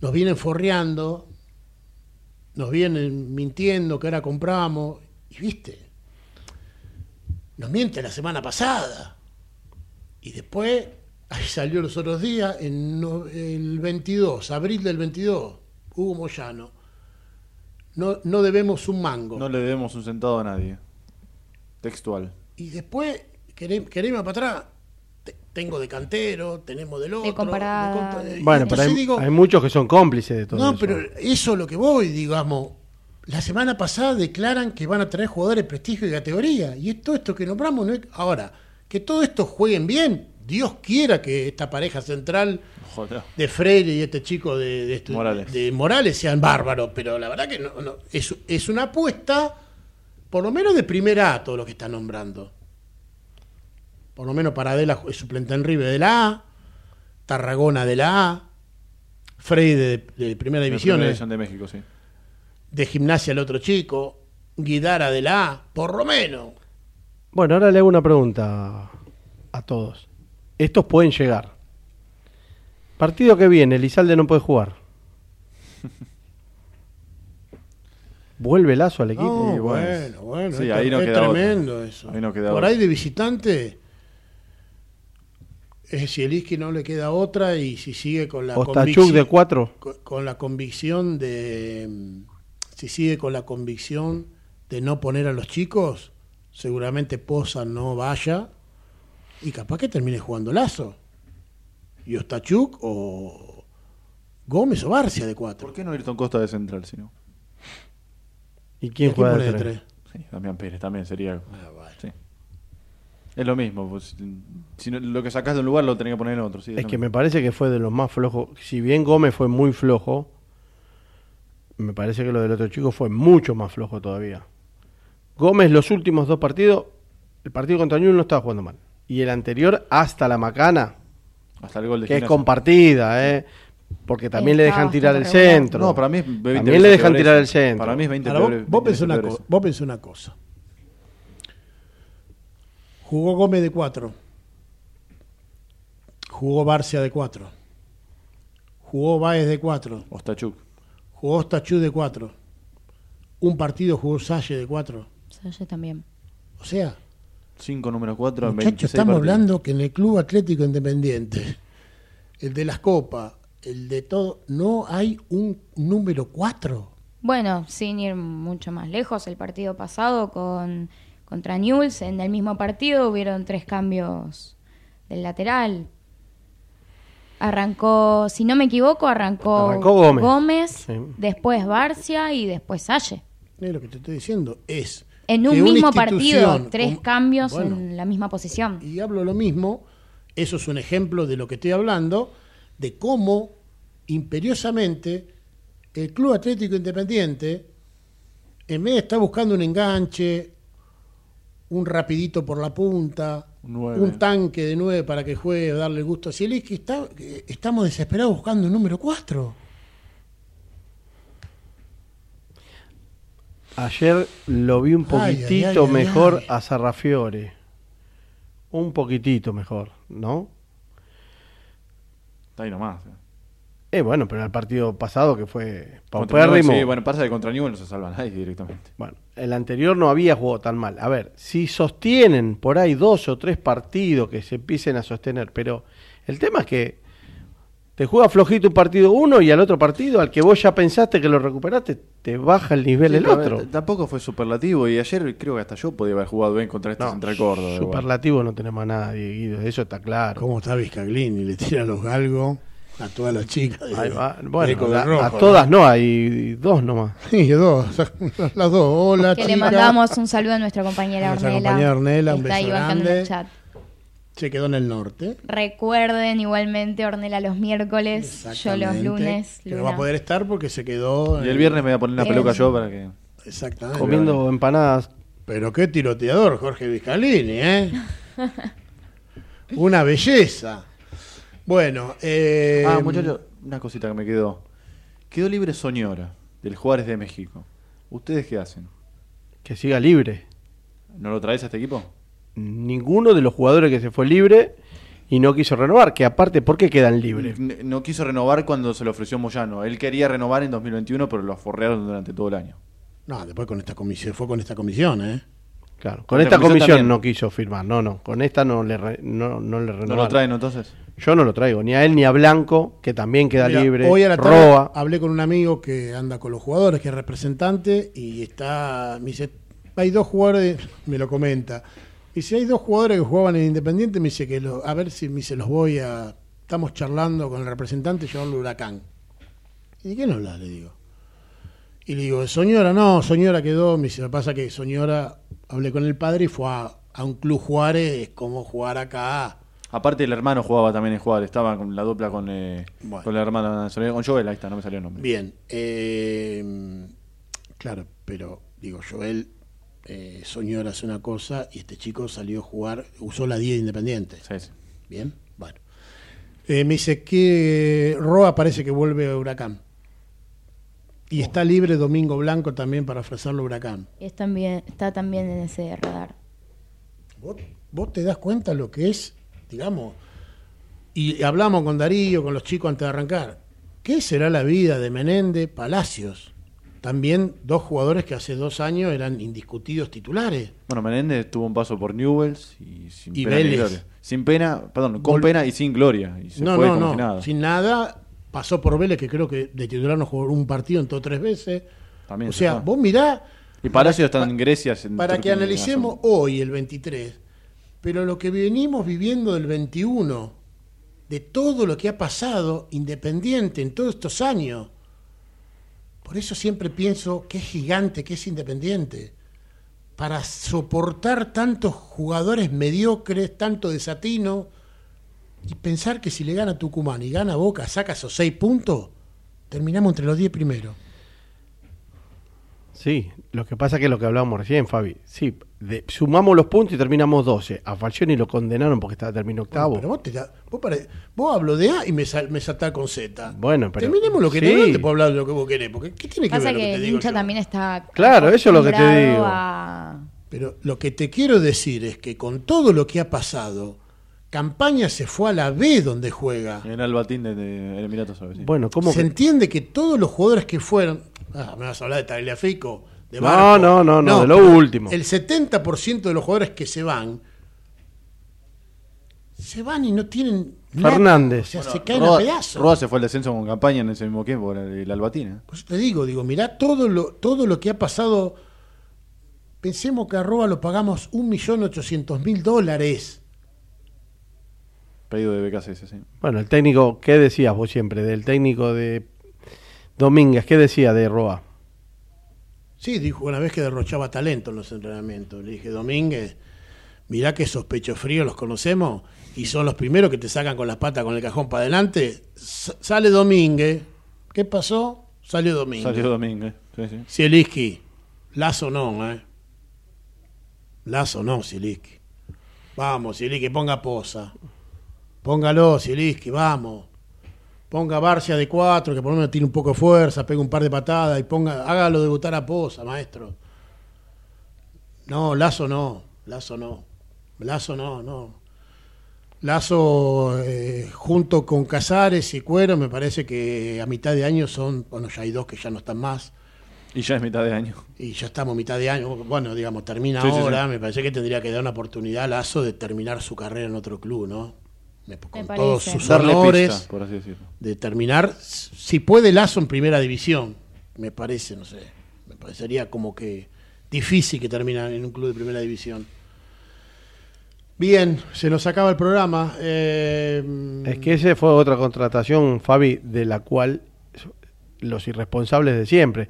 nos vienen forreando, nos vienen mintiendo que ahora compramos, y viste, nos miente la semana pasada. Y después, ahí salió los otros días, en el 22, abril del 22, Hugo Moyano, no, no debemos un mango. No le debemos un centavo a nadie. Textual. Y después, queremos para atrás. Te- Tengo de cantero, tenemos del otro. comparada. de contra- y Bueno, pero hay, digo, hay muchos que son cómplices de todo no, eso. pero eso es lo que voy, digamos. La semana pasada declaran que van a traer jugadores de prestigio y categoría. Y es todo esto que nombramos. No es- Ahora, que todo esto jueguen bien. Dios quiera que esta pareja central de Freire y este chico de, de, estu- Morales. de Morales sean bárbaros. Pero la verdad que no, no, es, es una apuesta, por lo menos de primera A, todo lo que está nombrando. Por lo menos Paradela es suplente en River de la A, Tarragona de la A, Freire de, de primera división, primera eh, división de México, sí. de gimnasia el otro chico, Guidara de la A, por lo menos. Bueno, ahora le hago una pregunta a todos. Estos pueden llegar. Partido que viene, Lizalde no puede jugar. ¿Vuelve Lazo al equipo? No, Y bueno, bueno, bueno, sí, es, ahí no es queda tremendo otra. eso. Ahí no queda Por otra. ahí de visitante, es Zielinski no le queda otra y si sigue con la Ostachuk convicci- de cuatro. con, con la convicción de si sigue con la convicción de no poner a los chicos, seguramente Poza no vaya y capaz que termine jugando Lazo. Y Ostachuk o Gómez o Barcia de cuatro. ¿Por qué no Ayrton Costa de central, si no? ¿Y quién ¿Y a quién juega de tres? Sí, Damián Pérez también sería. Ah, sí. Es lo mismo. pues, si no- lo que sacás de un lugar lo tenés que poner en otro. Sí, Es lo que me parece que fue de los más flojos. Si bien Gómez fue muy flojo, me parece que lo del otro chico fue mucho más flojo todavía. Gómez los últimos dos partidos, el partido contra Newell no estaba jugando mal. Y el anterior hasta la macana, Hasta el gol de que es Gimnasia. compartida, ¿eh? porque también le Estaba dejan tirar el regular. centro. No, para mí es 20 También le dejan tirar eso. el centro. Para mí es 20 Ahora, vos, peor- vos 20 pensás una veces co- peor vos pensás una cosa. Jugó Gómez de 4. Jugó Barcia de 4. Jugó Baez de 4. eso. Ostachuk. Jugó Ostachú de 4. Un partido jugó Salle de 4. O sea, yo también. O sea, 5 número 4 en muchachos, 26 estamos partidos. hablando que en el Club Atlético Independiente, el de las copas, el de todo, no hay un número 4. Bueno, sin ir mucho más lejos, el partido pasado con contra Newell's, en el mismo partido hubieron tres cambios del lateral. Arrancó, si no me equivoco, arrancó, Arrancó Gómez. Sí. después Barcia y después Salle. Es lo que te estoy diciendo, es En un mismo partido, tres como- cambios Bueno, en la misma posición. y hablo lo mismo, eso es un ejemplo de lo que estoy hablando, de cómo imperiosamente el Club Atlético Independiente, en vez de estar buscando un enganche, un rapidito por la punta, Un tanque de nueve para que juegue, darle gusto a Zielinski, está, que estamos desesperados buscando un número cuatro. Ayer lo vi un poquitito ay, ay, ay, mejor ay. a Sarrafiore. Un poquitito mejor, ¿no? Está ahí nomás. eh. Eh, bueno, pero el partido pasado que fue paupérrimo. sí, bueno, pasa que contra Newell no se salva nadie directamente. Bueno, el anterior no había jugado tan mal. A ver, si sostienen por ahí dos o tres partidos que se empiecen a sostener, pero el tema es que te juega flojito un partido uno y al otro partido, al que vos ya pensaste que lo recuperaste, te baja el nivel Sí, el otro. eh, Tampoco fue superlativo y ayer creo que hasta yo podía haber jugado bien contra este No, Central Córdoba. igual. Superlativo no tenemos a nadie, Guido, eso está claro. ¿Cómo está Vizcaglini? Le tira los galgos a todas las chicas. de- Ahí va. de Bueno, a, Rojo, a todas no, hay dos nomás. Sí, dos, las dos. Hola, Que le chica. mandamos un saludo a nuestra compañera Nuestra Ornella. compañera Ornella, un está ahí beso en grande. el chat. Se quedó en el norte. Recuerden igualmente Ornella los miércoles, yo los lunes. Que no va a poder estar porque se quedó. Y el viernes me voy a poner la peluca yo para que. Exactamente. Comiendo empanadas. Pero qué tiroteador, Jorge Vizcalini, ¿eh? Una belleza. Bueno, eh, Ah, muchachos, una cosita que me quedó. Quedó libre Soñora, del Juárez de México. ¿Ustedes qué hacen? Que siga libre. ¿No lo traes a este equipo? Ninguno de los jugadores que se fue libre y no quiso renovar, que aparte, ¿por qué quedan libres? No quiso renovar cuando se lo ofreció Moyano. Él quería renovar en 2021, pero lo aforrearon durante todo el año. No, después con esta comisión, fue con esta comisión, ¿eh? Claro, con esta comisión no quiso firmar, no, no, con esta no le, re- no, no le ¿No renovaron. lo traen entonces? Yo no lo traigo, ni a él ni a Blanco, que también queda Mira, libre. Hoy a la tarde Roa. hablé con un amigo que anda con los jugadores, que es representante, y está, me dice, hay dos jugadores, me lo comenta, me dice, hay dos jugadores que jugaban en Independiente, me dice que lo- a ver si me dice, los voy a, estamos charlando con el representante, al huracán. ¿Y de qué no hablas? Le digo. Y le digo, Soñora, no, Soñora quedó, me dice, lo que pasa que Soñora, hablé con el padre y fue a, a un club Juárez, es como jugar acá. Aparte, el hermano jugaba también en Juárez. Estaba con la dupla con, eh, Bueno. con la hermana con Joel. Ahí está, no me salió el nombre. Bien, eh, claro, pero digo, Joel eh, soñó hace una cosa y este chico salió a jugar, usó la 10 de Independiente. Sí, sí. Bien, bueno. Eh, me dice que Roa parece que vuelve a Huracán. Y está libre Domingo Blanco también para ofrecerlo a Huracán. Y es también, está también en ese radar. ¿Vos, vos te das cuenta lo que es, digamos, y hablamos con Darío, con los chicos antes de arrancar, ¿qué será la vida de Menéndez, Palacios? También dos jugadores que hace dos años eran indiscutidos titulares. Bueno, Menéndez tuvo un paso por Newells y sin Y pena ni Vélez. gloria. Sin pena, perdón, con Vol- pena y sin gloria. Y se no, fue no, como no, si nada. sin nada, pasó por Vélez, que creo que de titular no jugó un partido, entró tres veces. También o se sea, fue. vos mirá, Y Palacio está en Grecia. en para que analicemos en hoy el 23, pero lo que venimos viviendo del 21, de todo lo que ha pasado independiente en todos estos años. Por eso siempre pienso que es gigante, que es independiente. Para soportar tantos jugadores mediocres, tanto desatino, y pensar que si le gana Tucumán y gana Boca, saca esos seis puntos, terminamos entre los 10 primeros. Sí, lo que pasa que es lo que hablábamos recién, Fabi. Sí, de- sumamos los puntos y terminamos 12. A Falcioni lo condenaron porque estaba terminó octavo. Pero vos, te da- vos, pare- vos hablo de A y me, sal- me saltás con Z. Bueno, pero. Terminemos lo que sí. te no te puedo hablar de lo que vos querés, porque ¿qué tiene que Pasa ver lo que, que te el digo hincha yo? también está. Claro, eso es lo que te digo. a- Pero lo que te quiero decir es que con todo lo que ha pasado, Campaña se fue a la B donde juega. En el batín de, de Emiratos Árabes. sí. Bueno, ¿cómo Se que- entiende que todos los jugadores que fueron. Ah, me vas a hablar de Tagliafico, de No, Barco. no, no, no, de lo último. El 70% de los jugadores que se van se van y no tienen nada. Fernández. O sea, Bueno, se caen Roa, a pedazos. Roa se fue al descenso con campaña en ese mismo tiempo, el, el Albatina. Pues te digo, digo, mirá todo lo, todo lo que ha pasado. Pensemos que a Roa lo pagamos 1.800.000 dólares. Pedido de BKC, sí. Bueno, el técnico, ¿qué decías vos siempre? Del técnico de Domínguez, ¿qué decía de Roa? Sí, dijo una vez que derrochaba talento en los entrenamientos. Le dije, Domínguez, mirá que esos pechos fríos los conocemos y son los primeros que te sacan con las patas con el cajón para adelante. S- sale Domínguez. ¿Qué pasó? Salió Domínguez. Salió Domínguez. Sí, Lazo no, ¿eh? Lazo no, Zielinski. Vamos, Zielinski, ponga posa. Póngalo, Zielinski, vamos. Ponga Barcia de cuatro, que por lo menos tiene un poco de fuerza, pega un par de patadas y ponga, hágalo debutar a posa, maestro. No, Lazo no, Lazo no. Lazo no, no. Lazo eh, junto con Casares y Cuero me parece que a mitad de año son, bueno, ya hay dos que ya no están más Y ya es mitad de año. y ya estamos mitad de año, bueno, digamos, termina Sí, sí, ahora, sí. me parece que tendría que dar una oportunidad a Lazo de terminar su carrera en otro club, ¿no? Con todos sus Darle honores, pista, por así decirlo. de terminar, si puede Lazo en primera división, me parece, no sé, me parecería como que difícil que termine en un club de primera división. Bien, se nos acaba el programa. eh, Es que ese fue otra contratación, Fabi, de la cual los irresponsables de siempre,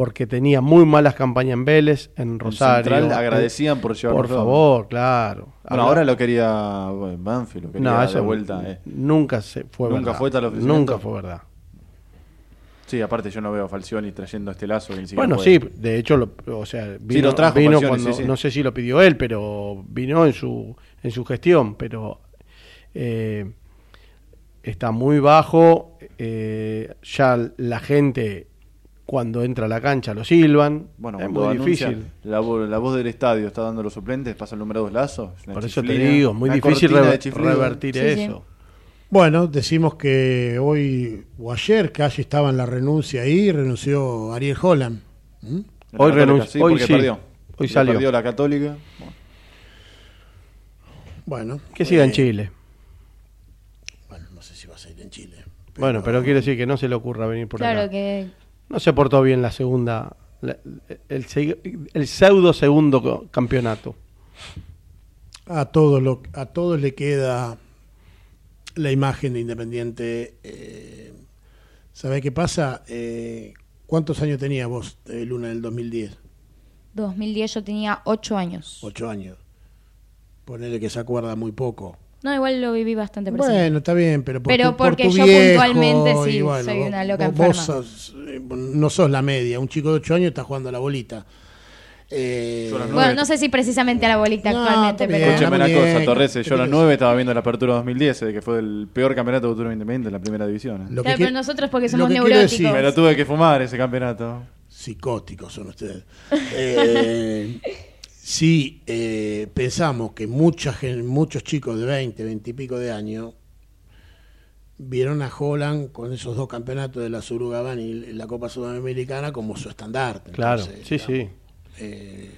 porque tenía muy malas campañas en Vélez, en Rosario. Central en- agradecían por llevarlo Por favor, claro. Bueno, ahora lo quería bueno, Banfield, lo quería no, de vuelta. eh. nunca se fue Nunca verdad. fue tal ofrecimiento. Nunca fue verdad. Sí, aparte yo no veo a Falcioni trayendo este lazo. Que Bueno, puede. sí, de hecho, lo, o sea, vino, lo trajo vino Falcioni, cuando, sí, sí. no sé si lo pidió él, pero vino en su, en su gestión, pero eh, está muy bajo, eh, ya la gente cuando entra a la cancha lo silban, Bueno, es cuando muy difícil. La, la voz del estadio está dando los suplentes, pasa el número dos lazo. es una Por eso te digo, muy difícil rever- revertir Sí, sí. eso. Bueno, decimos que hoy o ayer casi estaba en la renuncia ahí, renunció Ariel Holland. ¿Mm? La Hoy renunció- sí, hoy perdió. hoy Porque salió. Perdió la Católica. Bueno, Que siga en eh, Chile. Bueno, no sé si va a ser en Chile. Bueno, pero quiere decir que no se le ocurra venir por Claro acá. que No se portó bien la segunda, la- el, se- el pseudo segundo campeonato. A todos, lo, a todos le queda la imagen de Independiente. Eh, ¿Sabés qué pasa? Eh, ¿Cuántos años tenía vos, eh, Luna, del 2010? 2010 yo tenía 8 años. Ocho años. Ponele que se acuerda muy poco. No, igual lo viví bastante presente. Bueno, está bien, pero por Pero tu, por porque tu yo viejo puntualmente sí, bueno, soy vos- una loca vos- vos sos, eh, no sos la media. Un chico de 8 años está jugando a la bolita. Eh, Yo a las Bueno, no sé si precisamente a la bolita No, actualmente, bien. pero... Escúcheme la una cosa, Torres. ¿qué Yo a las querés? 9 estaba viendo la apertura 2010, de que fue el peor campeonato de futuro independiente de la primera división. ¿eh? Lo Claro, que pero nosotros porque lo somos neuróticos. decir- Me lo tuve que fumar ese campeonato. psicóticos son ustedes. Eh, sí, eh, pensamos que mucha muchos chicos de 20, 20 y pico de años vieron a Holland con esos dos campeonatos de la Surugaban y la Copa Sudamericana como su estandarte. Claro, Entonces, sí, sí. eh,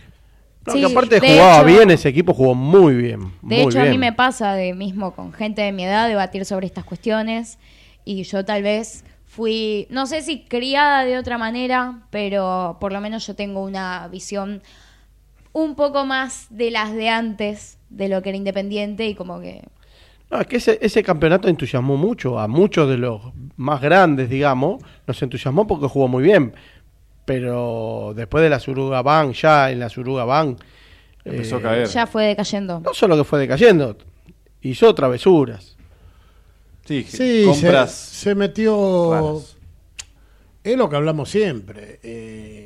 No, Sí, que aparte jugaba hecho- bien, ese equipo jugó muy bien. De muy hecho, a mí me pasa de mismo con gente de mi edad debatir sobre estas cuestiones y yo tal vez fui, no sé si criada de otra manera, pero por lo menos yo tengo una visión un poco más de las de antes de lo que era independiente y como que No, es que ese, ese campeonato entusiasmó mucho a muchos de los más grandes, digamos. Nos entusiasmó porque jugó muy bien. Pero después de la Surugaban, ya en la Surugaban. Empezó eh, a caer. ya fue decayendo. No solo que fue decayendo, hizo travesuras. Sí, sí, compras se, se metió. raras. Es lo que hablamos siempre. eh,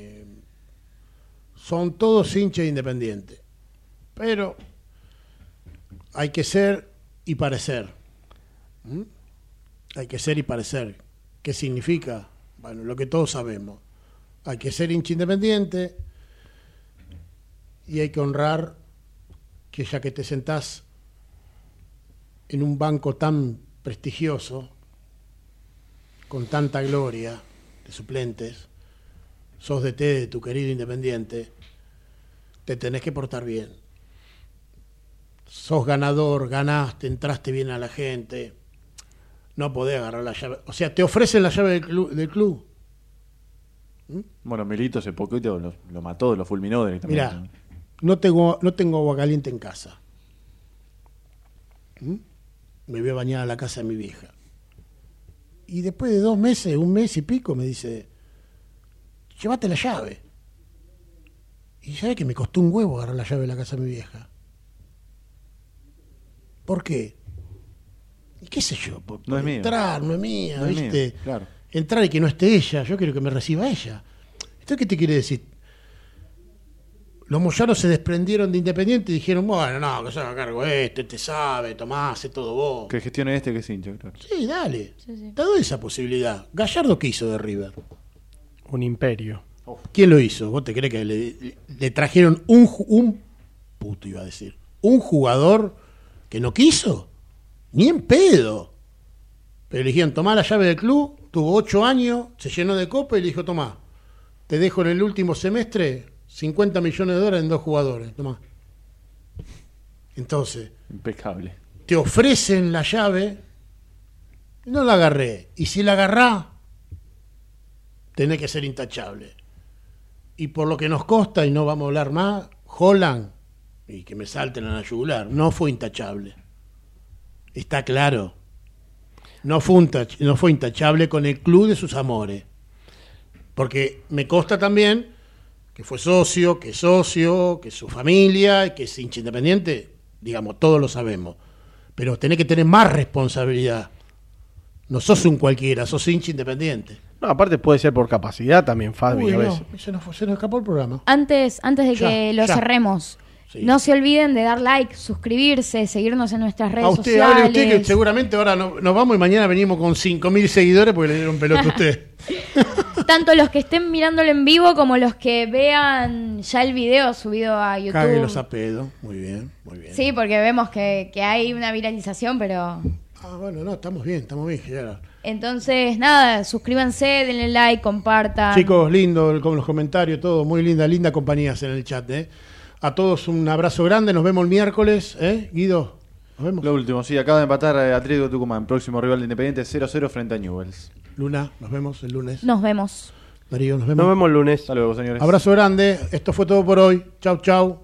son todos hinchas independientes. Pero hay que ser y parecer. ¿Mm? Hay que ser y parecer. ¿Qué significa? Bueno, lo que todos sabemos. Hay que ser hincha independiente y hay que honrar que ya que te sentás en un banco tan prestigioso, con tanta gloria de suplentes, sos de té de tu querido Independiente, te tenés que portar bien. sos ganador, ganaste, entraste bien a la gente, no podés agarrar la llave. O sea, te ofrecen la llave del club. Del club. Bueno, Milito hace poquito lo, lo mató, lo fulminó directamente. Mira, no tengo, no tengo agua caliente en casa. ¿Mm? Me voy a bañar a la casa de mi vieja. Y después de dos meses, un mes y pico, me dice, llévate la llave. Y sabe que me costó un huevo agarrar la llave de la casa de mi vieja. ¿Por qué? Y qué sé yo, por, No es mío. entrar, no es mía, No es ¿viste? mío, claro. Entrar y que no esté ella, yo quiero que me reciba ella. ¿Esto qué te quiere decir? Los moyanos se desprendieron de Independiente y dijeron, bueno, no, que se haga cargo este, te sabe, tomás, hace todo vos. Que gestione este que es hincha, claro. Sí, dale. Te doy esa posibilidad. Gallardo, ¿qué hizo de River? Un imperio. ¿Quién lo hizo? ¿Vos te crees que le, trajeron un, puto, iba a decir, un jugador que no quiso? Ni en pedo. Pero le dijeron, tomá la llave del club, tuvo ocho años, se llenó de copa y le dijo, tomá, te dejo en el último semestre 50 millones de dólares en dos jugadores, tomá. Entonces, Impecable. te ofrecen la llave, no la agarré. Y si la agarrá, tenés que ser intachable. Y por lo que nos consta, y no vamos a hablar más, Holland, y que me salten a la yugular, no fue intachable. Está claro. No fue, no fue intachable con el club de sus amores. Porque me consta también que fue socio, que es socio, que su familia, que es hincha independiente, digamos, todos lo sabemos. Pero tenés que tener más responsabilidad. No sos un cualquiera, sos hincha independiente. No, aparte puede ser por capacidad también, Fabi, Uy, a no, veces. se, nos, fue- se nos escapó el programa. Antes, antes de Ya, que lo ya. cerremos, Sí. no se olviden de dar like, suscribirse, seguirnos en nuestras redes A usted, sociales. hable usted que seguramente ahora no- nos vamos y mañana venimos con 5.000 seguidores porque le dieron pelota a usted. Tanto los que estén mirándolo en vivo como los que vean ya el video subido a YouTube. Cáguelos a pedo. Muy bien, muy bien. Sí, porque vemos que, que hay una viralización, pero... Ah, bueno, no, estamos bien, estamos bien, Gerard. Entonces, nada, suscríbanse, denle like, compartan. Chicos, lindo el- con los comentarios, todo, muy linda, linda compañías en el chat. ¿eh? A todos un abrazo grande, nos vemos el miércoles. ¿eh? Guido, nos vemos. Lo último, sí, acaba de empatar eh, Atlético Tucumán, próximo rival de Independiente 0-0 frente a Newells. Luna, nos vemos el lunes. Nos vemos. Darío, nos vemos. Nos vemos el lunes. Hasta luego, señores. Abrazo grande, esto fue todo por hoy. Chau, chau.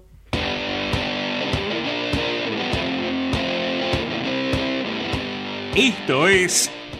Esto es